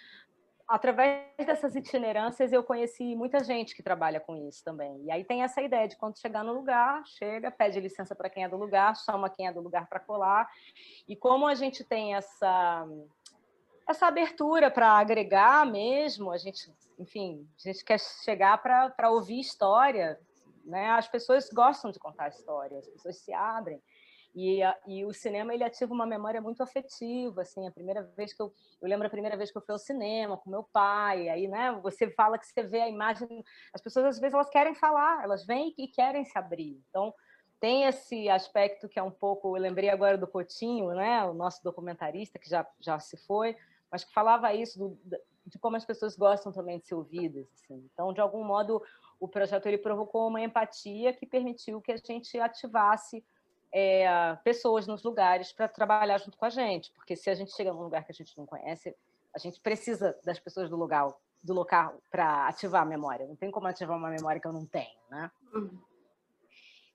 através dessas itinerâncias, eu conheci muita gente que trabalha com isso também. E aí tem essa ideia de quando chegar no lugar, chega, pede licença para quem é do lugar, chama quem é do lugar para colar. E como a gente tem essa essa abertura para agregar mesmo, a gente, enfim, a gente quer chegar para ouvir história, né? As pessoas gostam de contar história, as pessoas se abrem. E, e o cinema ele ativa uma memória muito afetiva, assim, a primeira vez que eu eu lembro a primeira vez que eu fui ao cinema com meu pai, aí, né, você fala que você vê a imagem, as pessoas às vezes elas querem falar, elas vêm e querem se abrir. Então, tem esse aspecto que é um pouco, eu lembrei agora do Coutinho, né, o nosso documentarista que já já se foi, mas que falava isso do, de como as pessoas gostam também de ser ouvidas, assim. Então, de algum modo, o projeto ele provocou uma empatia que permitiu que a gente ativasse é, pessoas nos lugares para trabalhar junto com a gente, porque se a gente chega num lugar que a gente não conhece, a gente precisa das pessoas do lugar do local para ativar a memória. Não tem como ativar uma memória que eu não tenho, né? Uhum.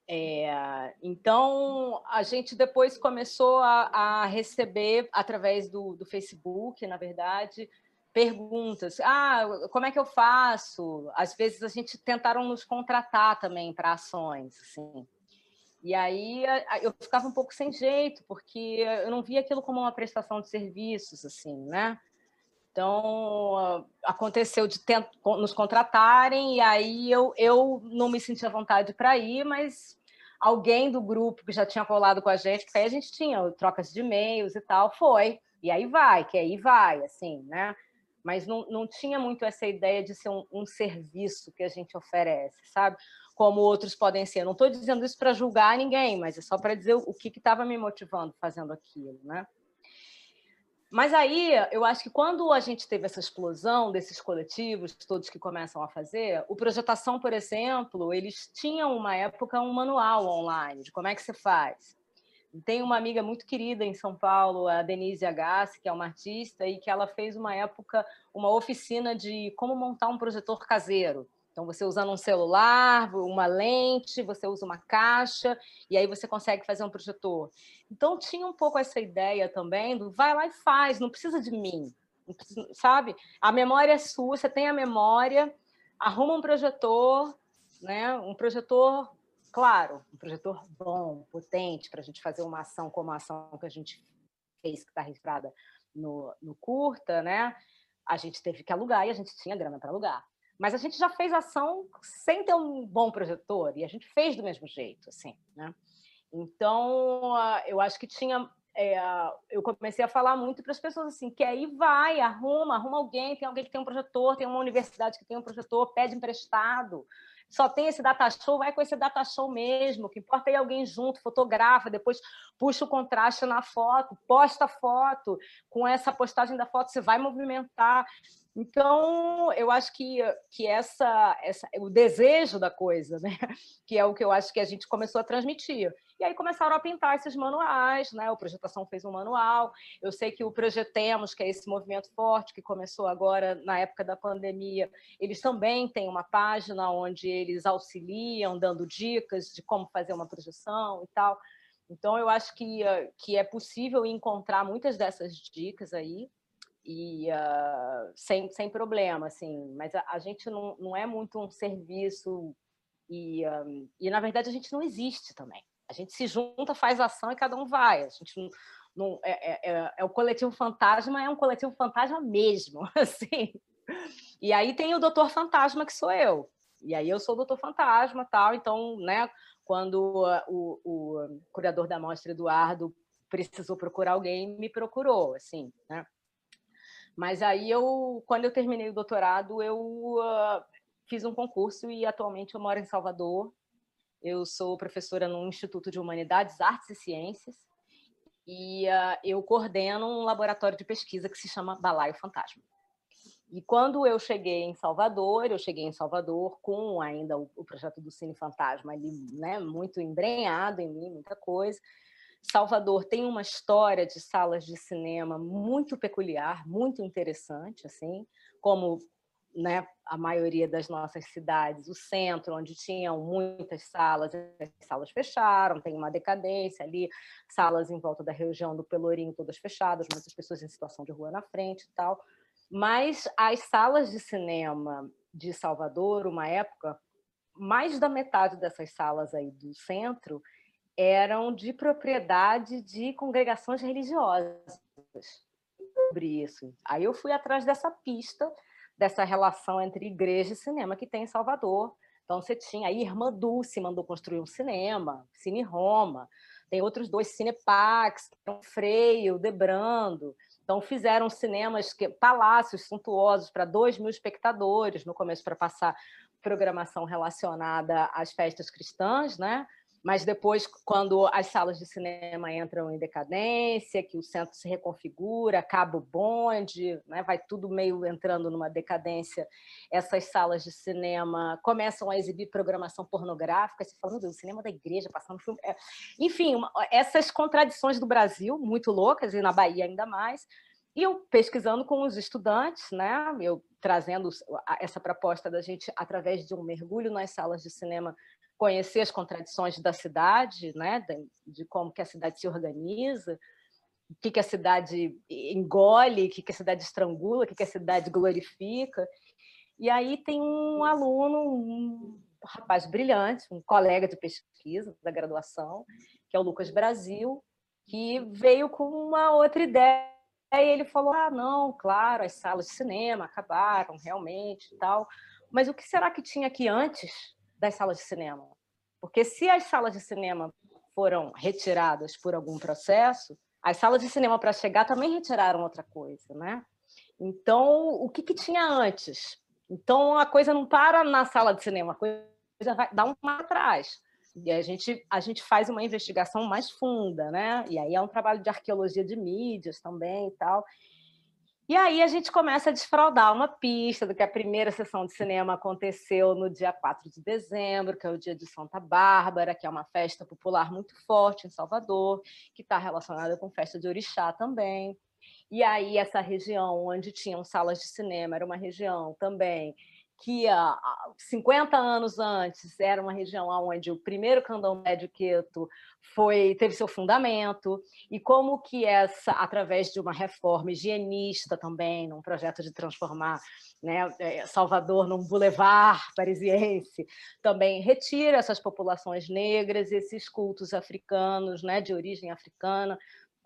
É, então, a gente depois começou a, a receber, através do, do, Facebook, na verdade, perguntas. Ah, como é que eu faço? Às vezes, a gente tentaram nos contratar também para ações, assim. E aí eu ficava um pouco sem jeito, porque eu não via aquilo como uma prestação de serviços, assim, né? Então, aconteceu de nos contratarem, e aí eu, eu não me sentia vontade para ir, mas alguém do grupo que já tinha colado com a gente, que aí a gente tinha trocas de e-mails e tal, foi. E aí vai, que aí vai, assim, né? Mas não, não tinha muito essa ideia de ser um, um serviço que a gente oferece, sabe? Como outros podem ser. não estou dizendo isso para julgar ninguém, mas é só para dizer o que estava me motivando fazendo aquilo, né? Mas aí, eu acho que quando a gente teve essa explosão desses coletivos, todos que começam a fazer, o Projetação, por exemplo, eles tinham uma época um manual online de como é que você faz. Tem uma amiga muito querida em São Paulo, a Denise Agassi, que é uma artista, e que ela fez uma época uma oficina de como montar um projetor caseiro. Então, você usando um celular, uma lente, você usa uma caixa, e aí você consegue fazer um projetor. Então, tinha um pouco essa ideia também do vai lá e faz, não precisa de mim, precisa, sabe? A memória é sua, você tem a memória, arruma um projetor, né? um projetor, claro, um projetor bom, potente, para a gente fazer uma ação como a ação que a gente fez, que está registrada no, no curta, né? A gente teve que alugar e a gente tinha grana para alugar. Mas a gente já fez ação sem ter um bom projetor e a gente fez do mesmo jeito, assim, né? Então, eu acho que tinha é, eu comecei a falar muito para as pessoas assim, que aí vai, arruma, arruma alguém, tem alguém que tem um projetor, tem uma universidade que tem um projetor, pede emprestado. Só tem esse data show, vai com esse data show mesmo. O que importa é alguém junto, fotografa, depois puxa o contraste na foto, posta a foto. Com essa postagem da foto, você vai movimentar. Então, eu acho que, que essa, essa, o desejo da coisa, né? que é o que eu acho que a gente começou a transmitir. E aí começaram a pintar esses manuais, né? O Projetação fez um manual. Eu sei que o Projetemos, que é esse movimento forte que começou agora na época da pandemia, eles também têm uma página onde eles auxiliam, dando dicas de como fazer uma projeção e tal. Então, eu acho que, que é possível encontrar muitas dessas dicas aí, e uh, sem, sem problema, assim, mas a, a, gente não, não é muito um serviço e, um, e, na verdade, a gente não existe também. A gente se junta, faz ação e cada um vai. A gente não, não é, é, é, é o coletivo fantasma, é um coletivo fantasma mesmo, assim. E aí tem o doutor fantasma, que sou eu. E aí eu sou o doutor fantasma, tal, então, né, quando o, o curador da mostra, Eduardo, precisou procurar alguém, me procurou, assim, né? Mas aí eu, quando eu terminei o doutorado, eu uh, fiz um concurso e atualmente eu moro em Salvador. Eu sou professora no Instituto de Humanidades, Artes e Ciências e uh, eu coordeno um laboratório de pesquisa que se chama Balaio Fantasma. E quando eu cheguei em Salvador, eu cheguei em Salvador com ainda o, o projeto do Cine Fantasma ali, né, muito embrenhado em mim, muita coisa. Salvador tem uma história de salas de cinema muito peculiar, muito interessante, assim, como né, a maioria das nossas cidades, o centro, onde tinham muitas salas, as salas fecharam, tem uma decadência ali, salas em volta da região do Pelourinho todas fechadas, muitas pessoas em situação de rua na frente e tal. Mas as salas de cinema de Salvador, uma época, mais da metade dessas salas aí do centro eram de propriedade de congregações religiosas. Sobre isso. Aí eu fui atrás dessa pista, dessa relação entre igreja e cinema que tem em Salvador. Então você tinha aí Irmã Dulce mandou construir um cinema, Cine Roma. Tem outros dois Cinepax, Freio, Debrando. Então fizeram cinemas, que, palácios suntuosos para dois mil espectadores no começo para passar programação relacionada às festas cristãs, né? Mas depois, quando as salas de cinema entram em decadência, que o centro se reconfigura, acaba o bonde, né, vai tudo meio entrando numa decadência, essas salas de cinema começam a exibir programação pornográfica, você fala, o cinema da igreja passando filme... É... Enfim, uma, essas contradições do Brasil, muito loucas, e na Bahia ainda mais, e eu pesquisando com os estudantes, né, eu trazendo essa proposta da gente, através de um mergulho nas salas de cinema, conhecer as contradições da cidade, né, de, como que a cidade se organiza, o que, que a cidade engole, o que, que a cidade estrangula, o que, que a cidade glorifica. E aí tem um aluno, um rapaz brilhante, um colega de pesquisa da graduação, que é o Lucas Brasil, que veio com uma outra ideia. E ele falou: ah, não, claro, as salas de cinema acabaram realmente e tal. Mas o que será que tinha aqui antes das salas de cinema. Porque se as salas de cinema foram retiradas por algum processo, as salas de cinema para chegar também retiraram outra coisa, né? Então, o que, que tinha antes? Então, a coisa não para na sala de cinema, a coisa vai dar um atrás. E a gente, a gente faz uma investigação mais funda, né? E aí é um trabalho de arqueologia de mídias também e tal. E aí a gente começa a desfraudar uma pista do que a primeira sessão de cinema aconteceu no dia 4 de dezembro, que é o dia de Santa Bárbara, que é uma festa popular muito forte em Salvador, que está relacionada com festa de orixá também. E aí essa região onde tinham salas de cinema era uma região também que há 50 anos antes era uma região onde o primeiro candomblé de Queto foi, teve seu fundamento, e como que essa, através de uma reforma higienista também, num projeto de transformar né, é, Salvador num boulevard parisiense, também retira essas populações negras, esses cultos africanos, né, de origem africana,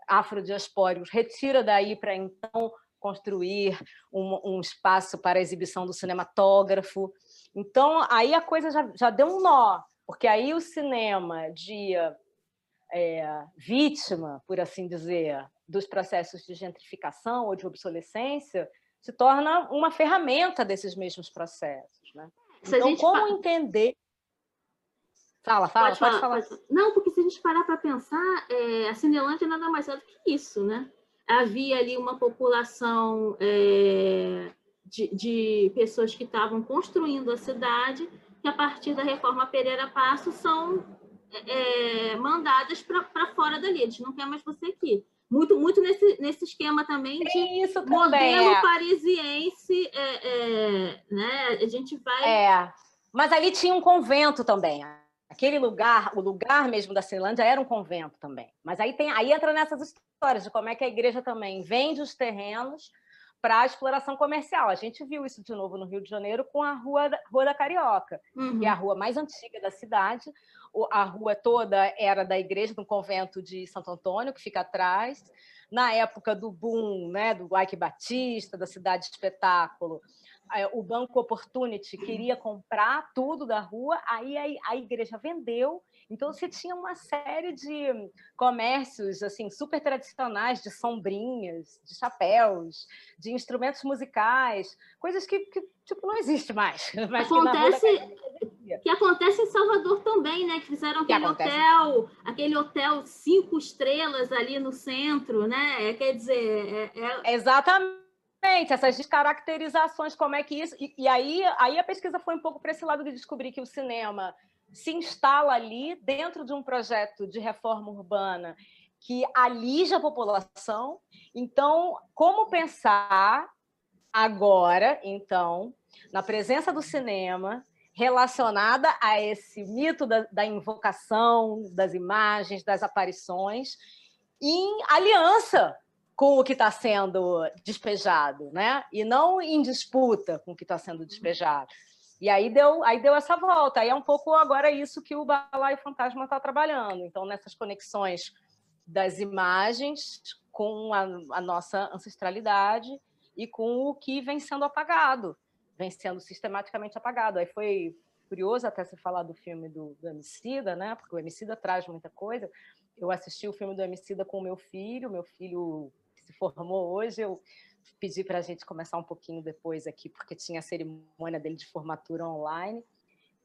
afrodiaspóricos, retira daí para então construir um, um, espaço para exibição do cinematógrafo. Então, aí a coisa já, já deu um nó, porque aí o cinema de é, vítima, por assim dizer, dos processos de gentrificação ou de obsolescência, se torna uma ferramenta desses mesmos processos. Né? Então, como fala... entender... Fala, fala, pode, pode falar. Pode... Não, porque se a gente parar para pensar, é, a Cinelândia nada mais é do que isso, né? Havia ali uma população é, de, de, pessoas que estavam construindo a cidade, que a partir da reforma Pereira Passo são é, mandadas para fora dali, eles não querem mais você aqui. Muito, muito nesse, nesse esquema também de Isso modelo é. parisiense, é, é, né? A gente vai. É, mas ali tinha um convento também. Aquele lugar, o lugar mesmo da Cinelândia era um convento também. Mas aí, tem, aí entra nessas histórias de como é que a igreja também vende os terrenos para a exploração comercial. A gente viu isso de novo no Rio de Janeiro com a Rua da, rua da Carioca, uhum. que é a rua mais antiga da cidade. A rua toda era da igreja, do convento de Santo Antônio, que fica atrás. Na época do boom né, do Ike Batista, da Cidade de Espetáculo, o Banco Opportunity queria comprar tudo da rua, aí a, igreja vendeu. Então você tinha uma série de comércios assim super tradicionais de sombrinhas, de chapéus, de instrumentos musicais, coisas que, que tipo não existe mais. acontece que acontece em Salvador também, né? Que fizeram aquele que hotel, aquele hotel cinco estrelas ali no centro, né? Quer dizer, é, é... exatamente essas descaracterizações, como é que isso. E, e, aí, aí a pesquisa foi um pouco para esse lado de descobrir que o cinema se instala ali dentro de um projeto de reforma urbana que alija a população. Então, como pensar agora, então, na presença do cinema relacionada a esse mito da, da invocação, das imagens, das aparições, em aliança com o que está sendo despejado, né? E não em disputa com o que está sendo despejado. E aí deu, aí deu essa volta. Aí é um pouco agora isso que o Balaio Fantasma está trabalhando. Então, nessas conexões das imagens com a, a, nossa ancestralidade e com o que vem sendo apagado, vem sendo sistematicamente apagado. Aí foi curioso até se falar do filme do, do Emicida, né? Porque o Emicida traz muita coisa. Eu assisti o filme do Emicida com o meu filho, meu filho se formou hoje, eu pedi para a gente começar um pouquinho depois aqui, porque tinha a cerimônia dele de formatura online,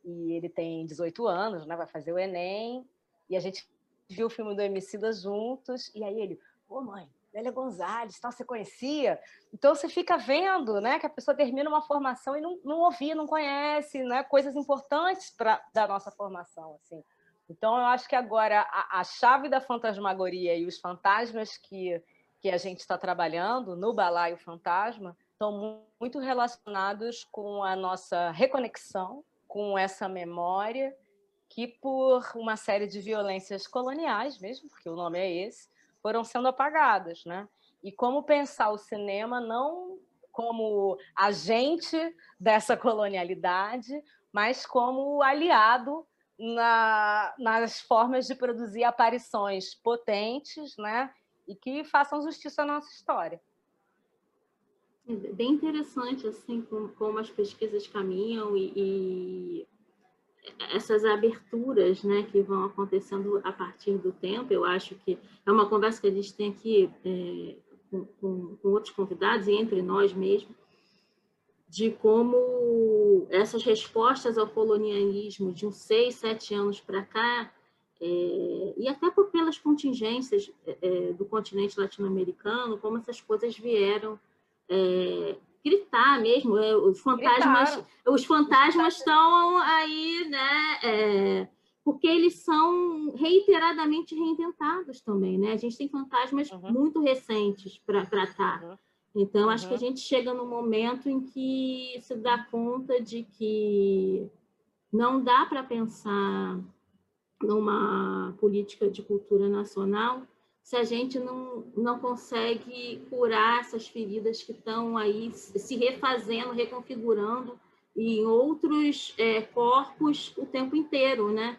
e ele tem 18 anos, né, vai fazer o Enem, e a gente viu o filme do Emicida juntos, e aí ele, ô mãe, Lélia Gonzalez, tal, você conhecia? Então você fica vendo né, que a pessoa termina uma formação e não, não ouvia, não conhece né, coisas importantes pra, da nossa formação. Assim. Então eu acho que agora a, a chave da fantasmagoria e os fantasmas que que a gente está trabalhando no Balaio Fantasma estão muito relacionados com a nossa reconexão com essa memória que, por uma série de violências coloniais mesmo, porque o nome é esse, foram sendo apagadas. Né? E como pensar o cinema não como agente dessa colonialidade, mas como aliado na, nas formas de produzir aparições potentes né? E que façam justiça à nossa história. É bem interessante assim como, como as pesquisas caminham e, e, essas aberturas, né, que vão acontecendo a partir do tempo. Eu acho que é uma conversa que a gente tem aqui é, com, com, com outros convidados e entre nós mesmos, de como essas respostas ao colonialismo de uns seis, sete anos para cá é, e até por, pelas contingências é, é, do continente latino-americano, como essas coisas vieram é, gritar mesmo. É, os fantasmas, os fantasmas estão aí, né? É, porque eles são reiteradamente reinventados também, né? A gente tem fantasmas uhum. muito recentes para tratar. Uhum. Então, acho que a uhum. gente chega no momento em que se dá conta de que não dá para pensar numa política de cultura nacional se a gente não, não consegue curar essas feridas que estão aí se refazendo, reconfigurando em outros é, corpos o tempo inteiro, né?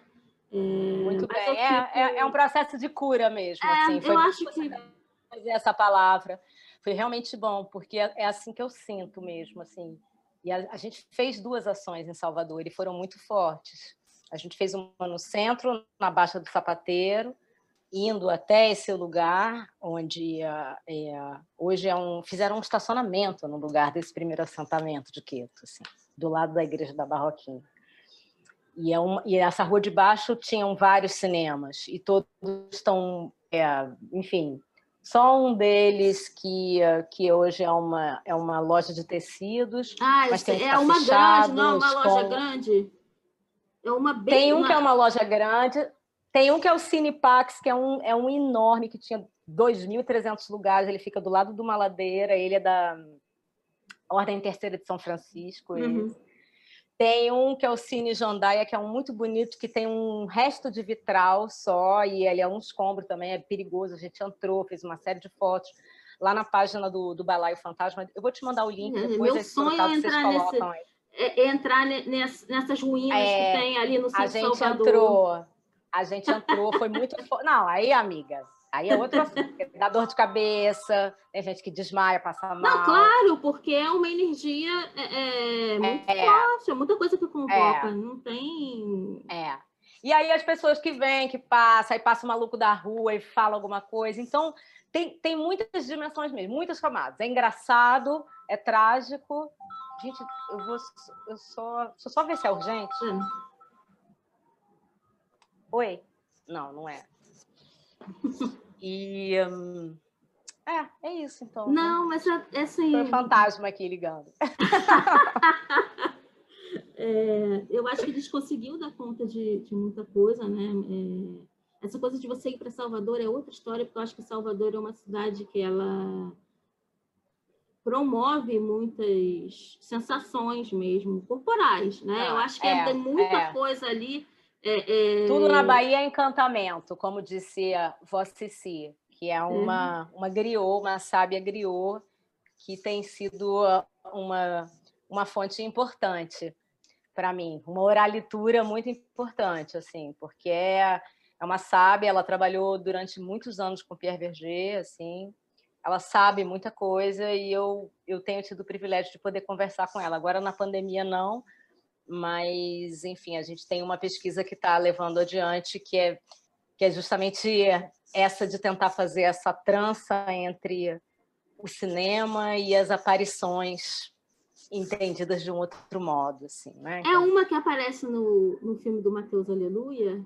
É, Muito bem, fico... é, é, é, um processo de cura mesmo. É, assim, eu acho que essa palavra foi realmente bom, porque é, é assim que eu sinto mesmo, assim. E a, a gente fez duas ações em Salvador e foram muito fortes. A gente fez uma no centro, na Baixa do Sapateiro, indo até esse lugar, onde é, hoje é um, fizeram um estacionamento no lugar desse primeiro assentamento de Queto, assim, do lado da Igreja da Barroquinha. E, é uma, e essa rua de baixo tinham vários cinemas, e todos estão, é, enfim, só um deles que, que hoje é uma, é uma loja de tecidos. Ah, mas tem é uma grande, não é uma loja com... grande? É uma bem... Tem um que é uma loja grande, tem um que é o Cinepax, que é um, é um enorme, que tinha 2.300 lugares, ele fica do lado de uma ladeira, ele é da Ordem Terceira de São Francisco. Uhum. Tem um que é o Cine Jandaia, que é um muito bonito, que tem um resto de vitral só, e ele é um escombro também, é perigoso. A gente entrou, fez uma série de fotos lá na página do, do Balaio Fantasma. Eu vou te mandar o link Uhum, depois. meu sonho é entrar nesse- aí. É- é entrar ne- ness- nessas ruínas É, que tem ali no A centro de gente Salvador. entrou, a gente entrou, foi muito. Não, aí, amiga, aí é outro assunto. Dá dor de cabeça, tem gente que desmaia, passa mal. Não, claro, porque é uma energia é, é, muito É. forte, é muita coisa que convoca, não tem... É. E aí as pessoas que vêm, que passam, aí passa o maluco da rua e fala alguma coisa. Então, tem, tem muitas dimensões mesmo, muitas camadas. É engraçado, é trágico. Gente, eu vou eu só. Deixa eu só ver se é urgente. É. Oi? Não, não é. E. hum, é, é isso, então. né? Não, mas é, é assim, Foi o fantasma aqui ligando. é, eu acho que eles conseguiu dar conta de, de muita coisa, né? É, essa coisa de você ir para Salvador é outra história, porque eu acho que Salvador é uma cidade que ela promove muitas sensações mesmo, corporais, né? Ah, eu acho que é, tem muita é. coisa ali. é, é, Tudo na Bahia é encantamento, como dizia Cici, que é uma, uma griot, uma sábia griot, que tem sido uma, uma fonte importante para mim, uma oralitura muito importante, assim, porque é, é uma sábia, ela trabalhou durante muitos anos com Pierre Verger, assim, ela sabe muita coisa e eu, eu tenho tido o privilégio de poder conversar com ela. Agora, na pandemia, não, mas, enfim, a gente tem uma pesquisa que está levando adiante, que é, que é justamente essa de tentar fazer essa trança entre o cinema e as aparições entendidas de um outro modo, assim, né? É uma que aparece no, no filme do Mateus Aleluia.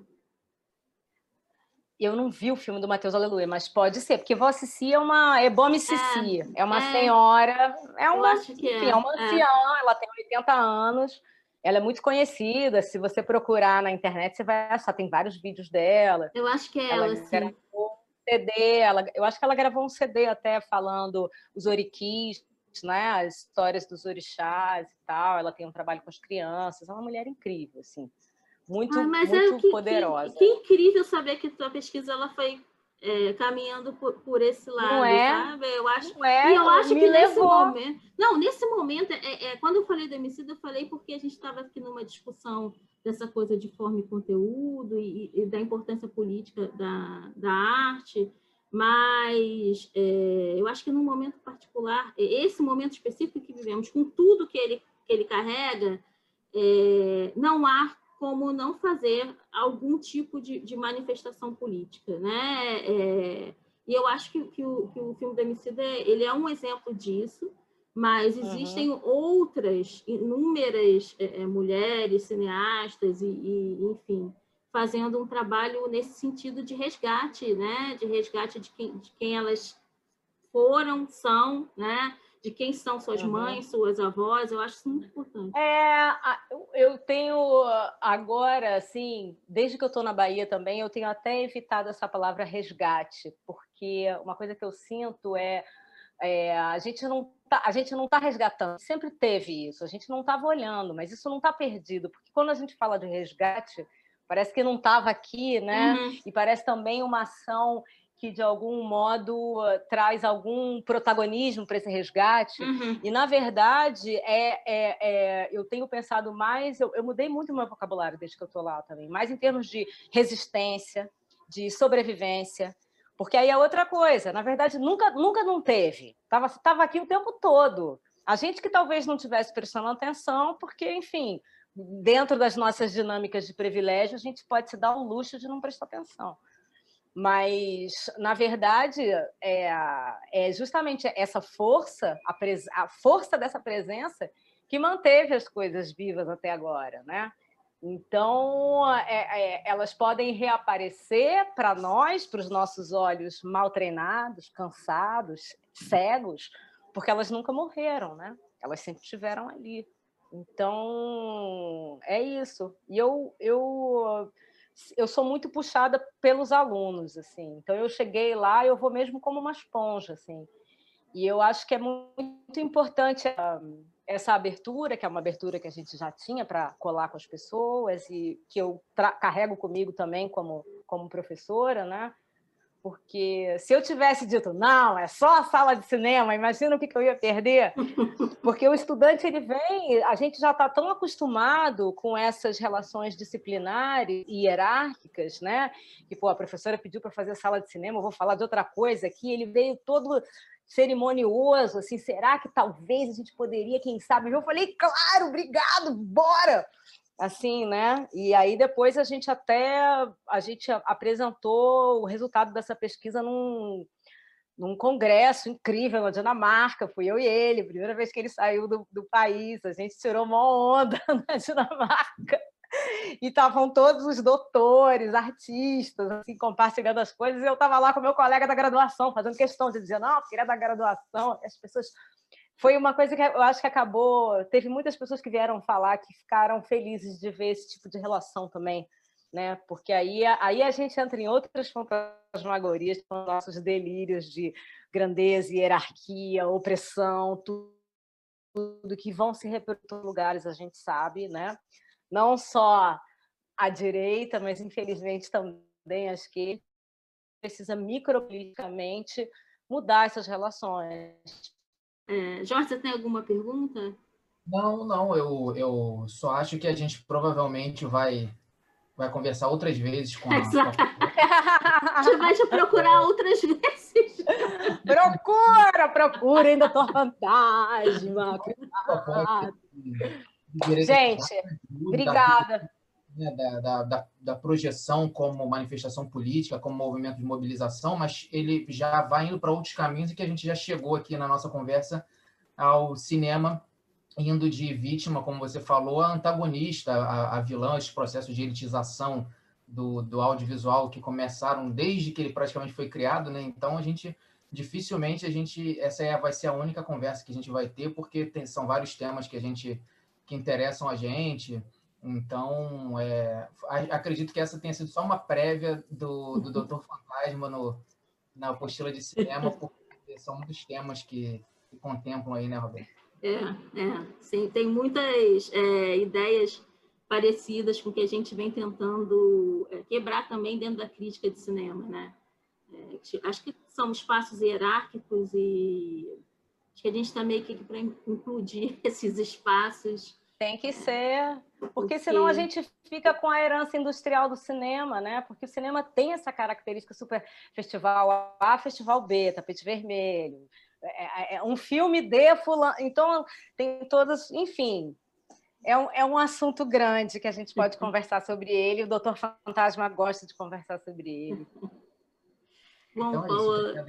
Eu não vi o filme do Mateus Aleluia, mas pode ser, porque Vó Cici é uma é Bome Cici, é, uma é. senhora, é uma, é. enfim, é uma é. anciã, ela tem 80 anos, ela é muito conhecida, se você procurar na internet, você vai achar, tem vários vídeos dela, Eu acho que é ela ela, sim. gravou um CD, ela, eu acho que ela gravou um CD até falando os oriquis, né, as histórias dos orixás e tal, ela tem um trabalho com as crianças, é uma mulher incrível, assim, muito, Ah, mas é muito que, poderosa. Que, que incrível saber que tua pesquisa ela foi é, caminhando por, por esse lado, é? sabe? Eu acho Não é? E eu acho me que nesse levou. momento. Não, nesse momento, é, é, quando eu falei do Emicida, eu falei porque a gente estava aqui numa discussão dessa coisa de forma e conteúdo e, e da importância política da, da arte, mas é, eu acho que num momento particular, esse momento específico que vivemos, com tudo que ele, que ele carrega, é, não há como não fazer algum tipo de, de manifestação política, né? É, e eu acho que, que, o, que o filme do Emicida ele é um exemplo disso, mas existem outras inúmeras é, é, mulheres cineastas e, e, enfim, fazendo um trabalho nesse sentido de resgate, né? De resgate de quem, de quem elas foram, são, né? De quem são suas Uhum. mães, suas avós, eu acho isso muito importante. É, eu tenho agora, assim, desde que eu estou na Bahia também, eu tenho até evitado essa palavra resgate, porque uma coisa que eu sinto é, é, a gente não tá, a gente não está resgatando, sempre teve isso, a gente não estava olhando, mas isso não está perdido, porque quando a gente fala de resgate, parece que não estava aqui, né? Uhum. E parece também uma ação que de algum modo eh, traz algum protagonismo para esse resgate. Uhum. E, na verdade, é, é- é- eu tenho pensado mais, eu, eu mudei muito o meu vocabulário desde que eu estou lá também, mais em termos de resistência, de sobrevivência, porque aí é outra coisa, na verdade, nunca, nunca não teve, estava tava aqui o tempo todo. A gente que talvez não tivesse prestando atenção, porque, enfim, dentro das nossas dinâmicas de privilégio, a gente pode se dar o luxo de não prestar atenção. Mas, na verdade, é, é justamente essa força, a, pres- a força dessa presença, que manteve as coisas vivas até agora, né? Então, é- é, elas podem reaparecer para nós, para os nossos olhos mal treinados, cansados, cegos, porque elas nunca morreram, né? Elas sempre estiveram ali. Então, é isso. E eu, eu eu sou muito puxada pelos alunos, assim. Então eu cheguei lá, eu vou mesmo como uma esponja, assim. E eu acho que é muito importante ah, essa abertura, que é uma abertura que a gente já tinha para colar com as pessoas e que eu carrego comigo também como, como professora, né? Porque se eu tivesse dito, não, é só a sala de cinema, imagina o que, que eu ia perder. Porque o estudante, ele vem, a gente já está tão acostumado com essas relações disciplinares e hierárquicas, né? Que, pô, a professora pediu para fazer sala de cinema, eu vou falar de outra coisa aqui, ele veio todo cerimonioso, assim, será que talvez a gente poderia, quem sabe? Eu falei, claro, obrigado, bora! Assim, né? E aí depois a gente até a gente apresentou o resultado dessa pesquisa num, num congresso incrível na Dinamarca, fui eu e ele, primeira vez que ele saiu do, do país, a gente tirou uma onda na Dinamarca. E estavam todos os doutores, artistas, assim, compartilhando as coisas, e eu estava lá com meu colega da graduação, fazendo questão de dizer, não, queria da graduação, as pessoas foi uma coisa que eu acho que acabou. Teve muitas pessoas que vieram falar que ficaram felizes de ver esse tipo de relação também, né? Porque aí, aí a gente entra em outras fantasmagorias, nossos delírios de grandeza, hierarquia, opressão, tudo, tudo que vão se repetir em lugares, a gente sabe, né? Não só a direita, mas infelizmente também acho que precisa micropoliticamente mudar essas relações é, Jorge, você tem alguma pergunta? Não, não, eu, eu só acho que a gente provavelmente vai, vai conversar outras vezes com a. A gente vai te procurar outras vezes. procura, procura, ainda tô fantasma. gente, obrigada né, da, da, da, projeção como manifestação política, como movimento de mobilização, mas ele já vai indo para outros caminhos e que a gente já chegou aqui na nossa conversa ao cinema indo de vítima, como você falou, a antagonista, a, a vilã, esse processo de elitização do, do audiovisual que começaram desde que ele praticamente foi criado, né? Então a gente dificilmente a gente essa é, vai ser a única conversa que a gente vai ter porque tem, são vários temas que a gente que interessam a gente então, é, acredito que essa tenha sido só uma prévia do, do Doutor Fantasma no, na apostila de cinema, porque são muitos temas que, que contemplam aí, né, Roberto? É, é, sim, tem muitas é, ideias parecidas com o que a gente vem tentando é, quebrar também dentro da crítica de cinema, né? É, acho que são espaços hierárquicos e acho que a gente está meio que para incluir esses espaços tem que ser, porque senão a gente fica com a herança industrial do cinema, né? Porque o cinema tem essa característica super festival A, festival B, tapete vermelho, é, é, é um filme de fulano, então tem todas, enfim, é um, é um assunto grande que a gente pode conversar sobre ele. O Doutor Fantasma gosta de conversar sobre ele. Bom, então, é Paula,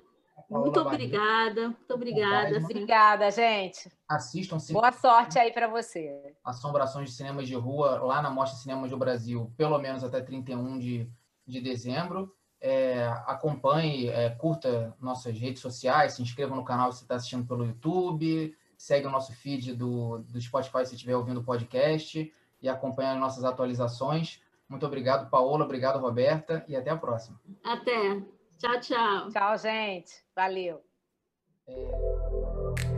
muito obrigada, muito obrigada. Obrigada, gente. Assistam. Boa sorte aí para você. Assombrações de cinemas de rua lá na Mostra Cinemas do Brasil, pelo menos até 31 de, de dezembro. É, acompanhe, é, curta nossas redes sociais, se inscreva no canal se você está assistindo pelo YouTube, segue o nosso feed do, do Spotify se estiver ouvindo o podcast e acompanhe as nossas atualizações. Muito obrigado, Paola. Obrigado, Roberta. E até a próxima. Até. Tchau, tchau. Tchau, gente. Valeu. É...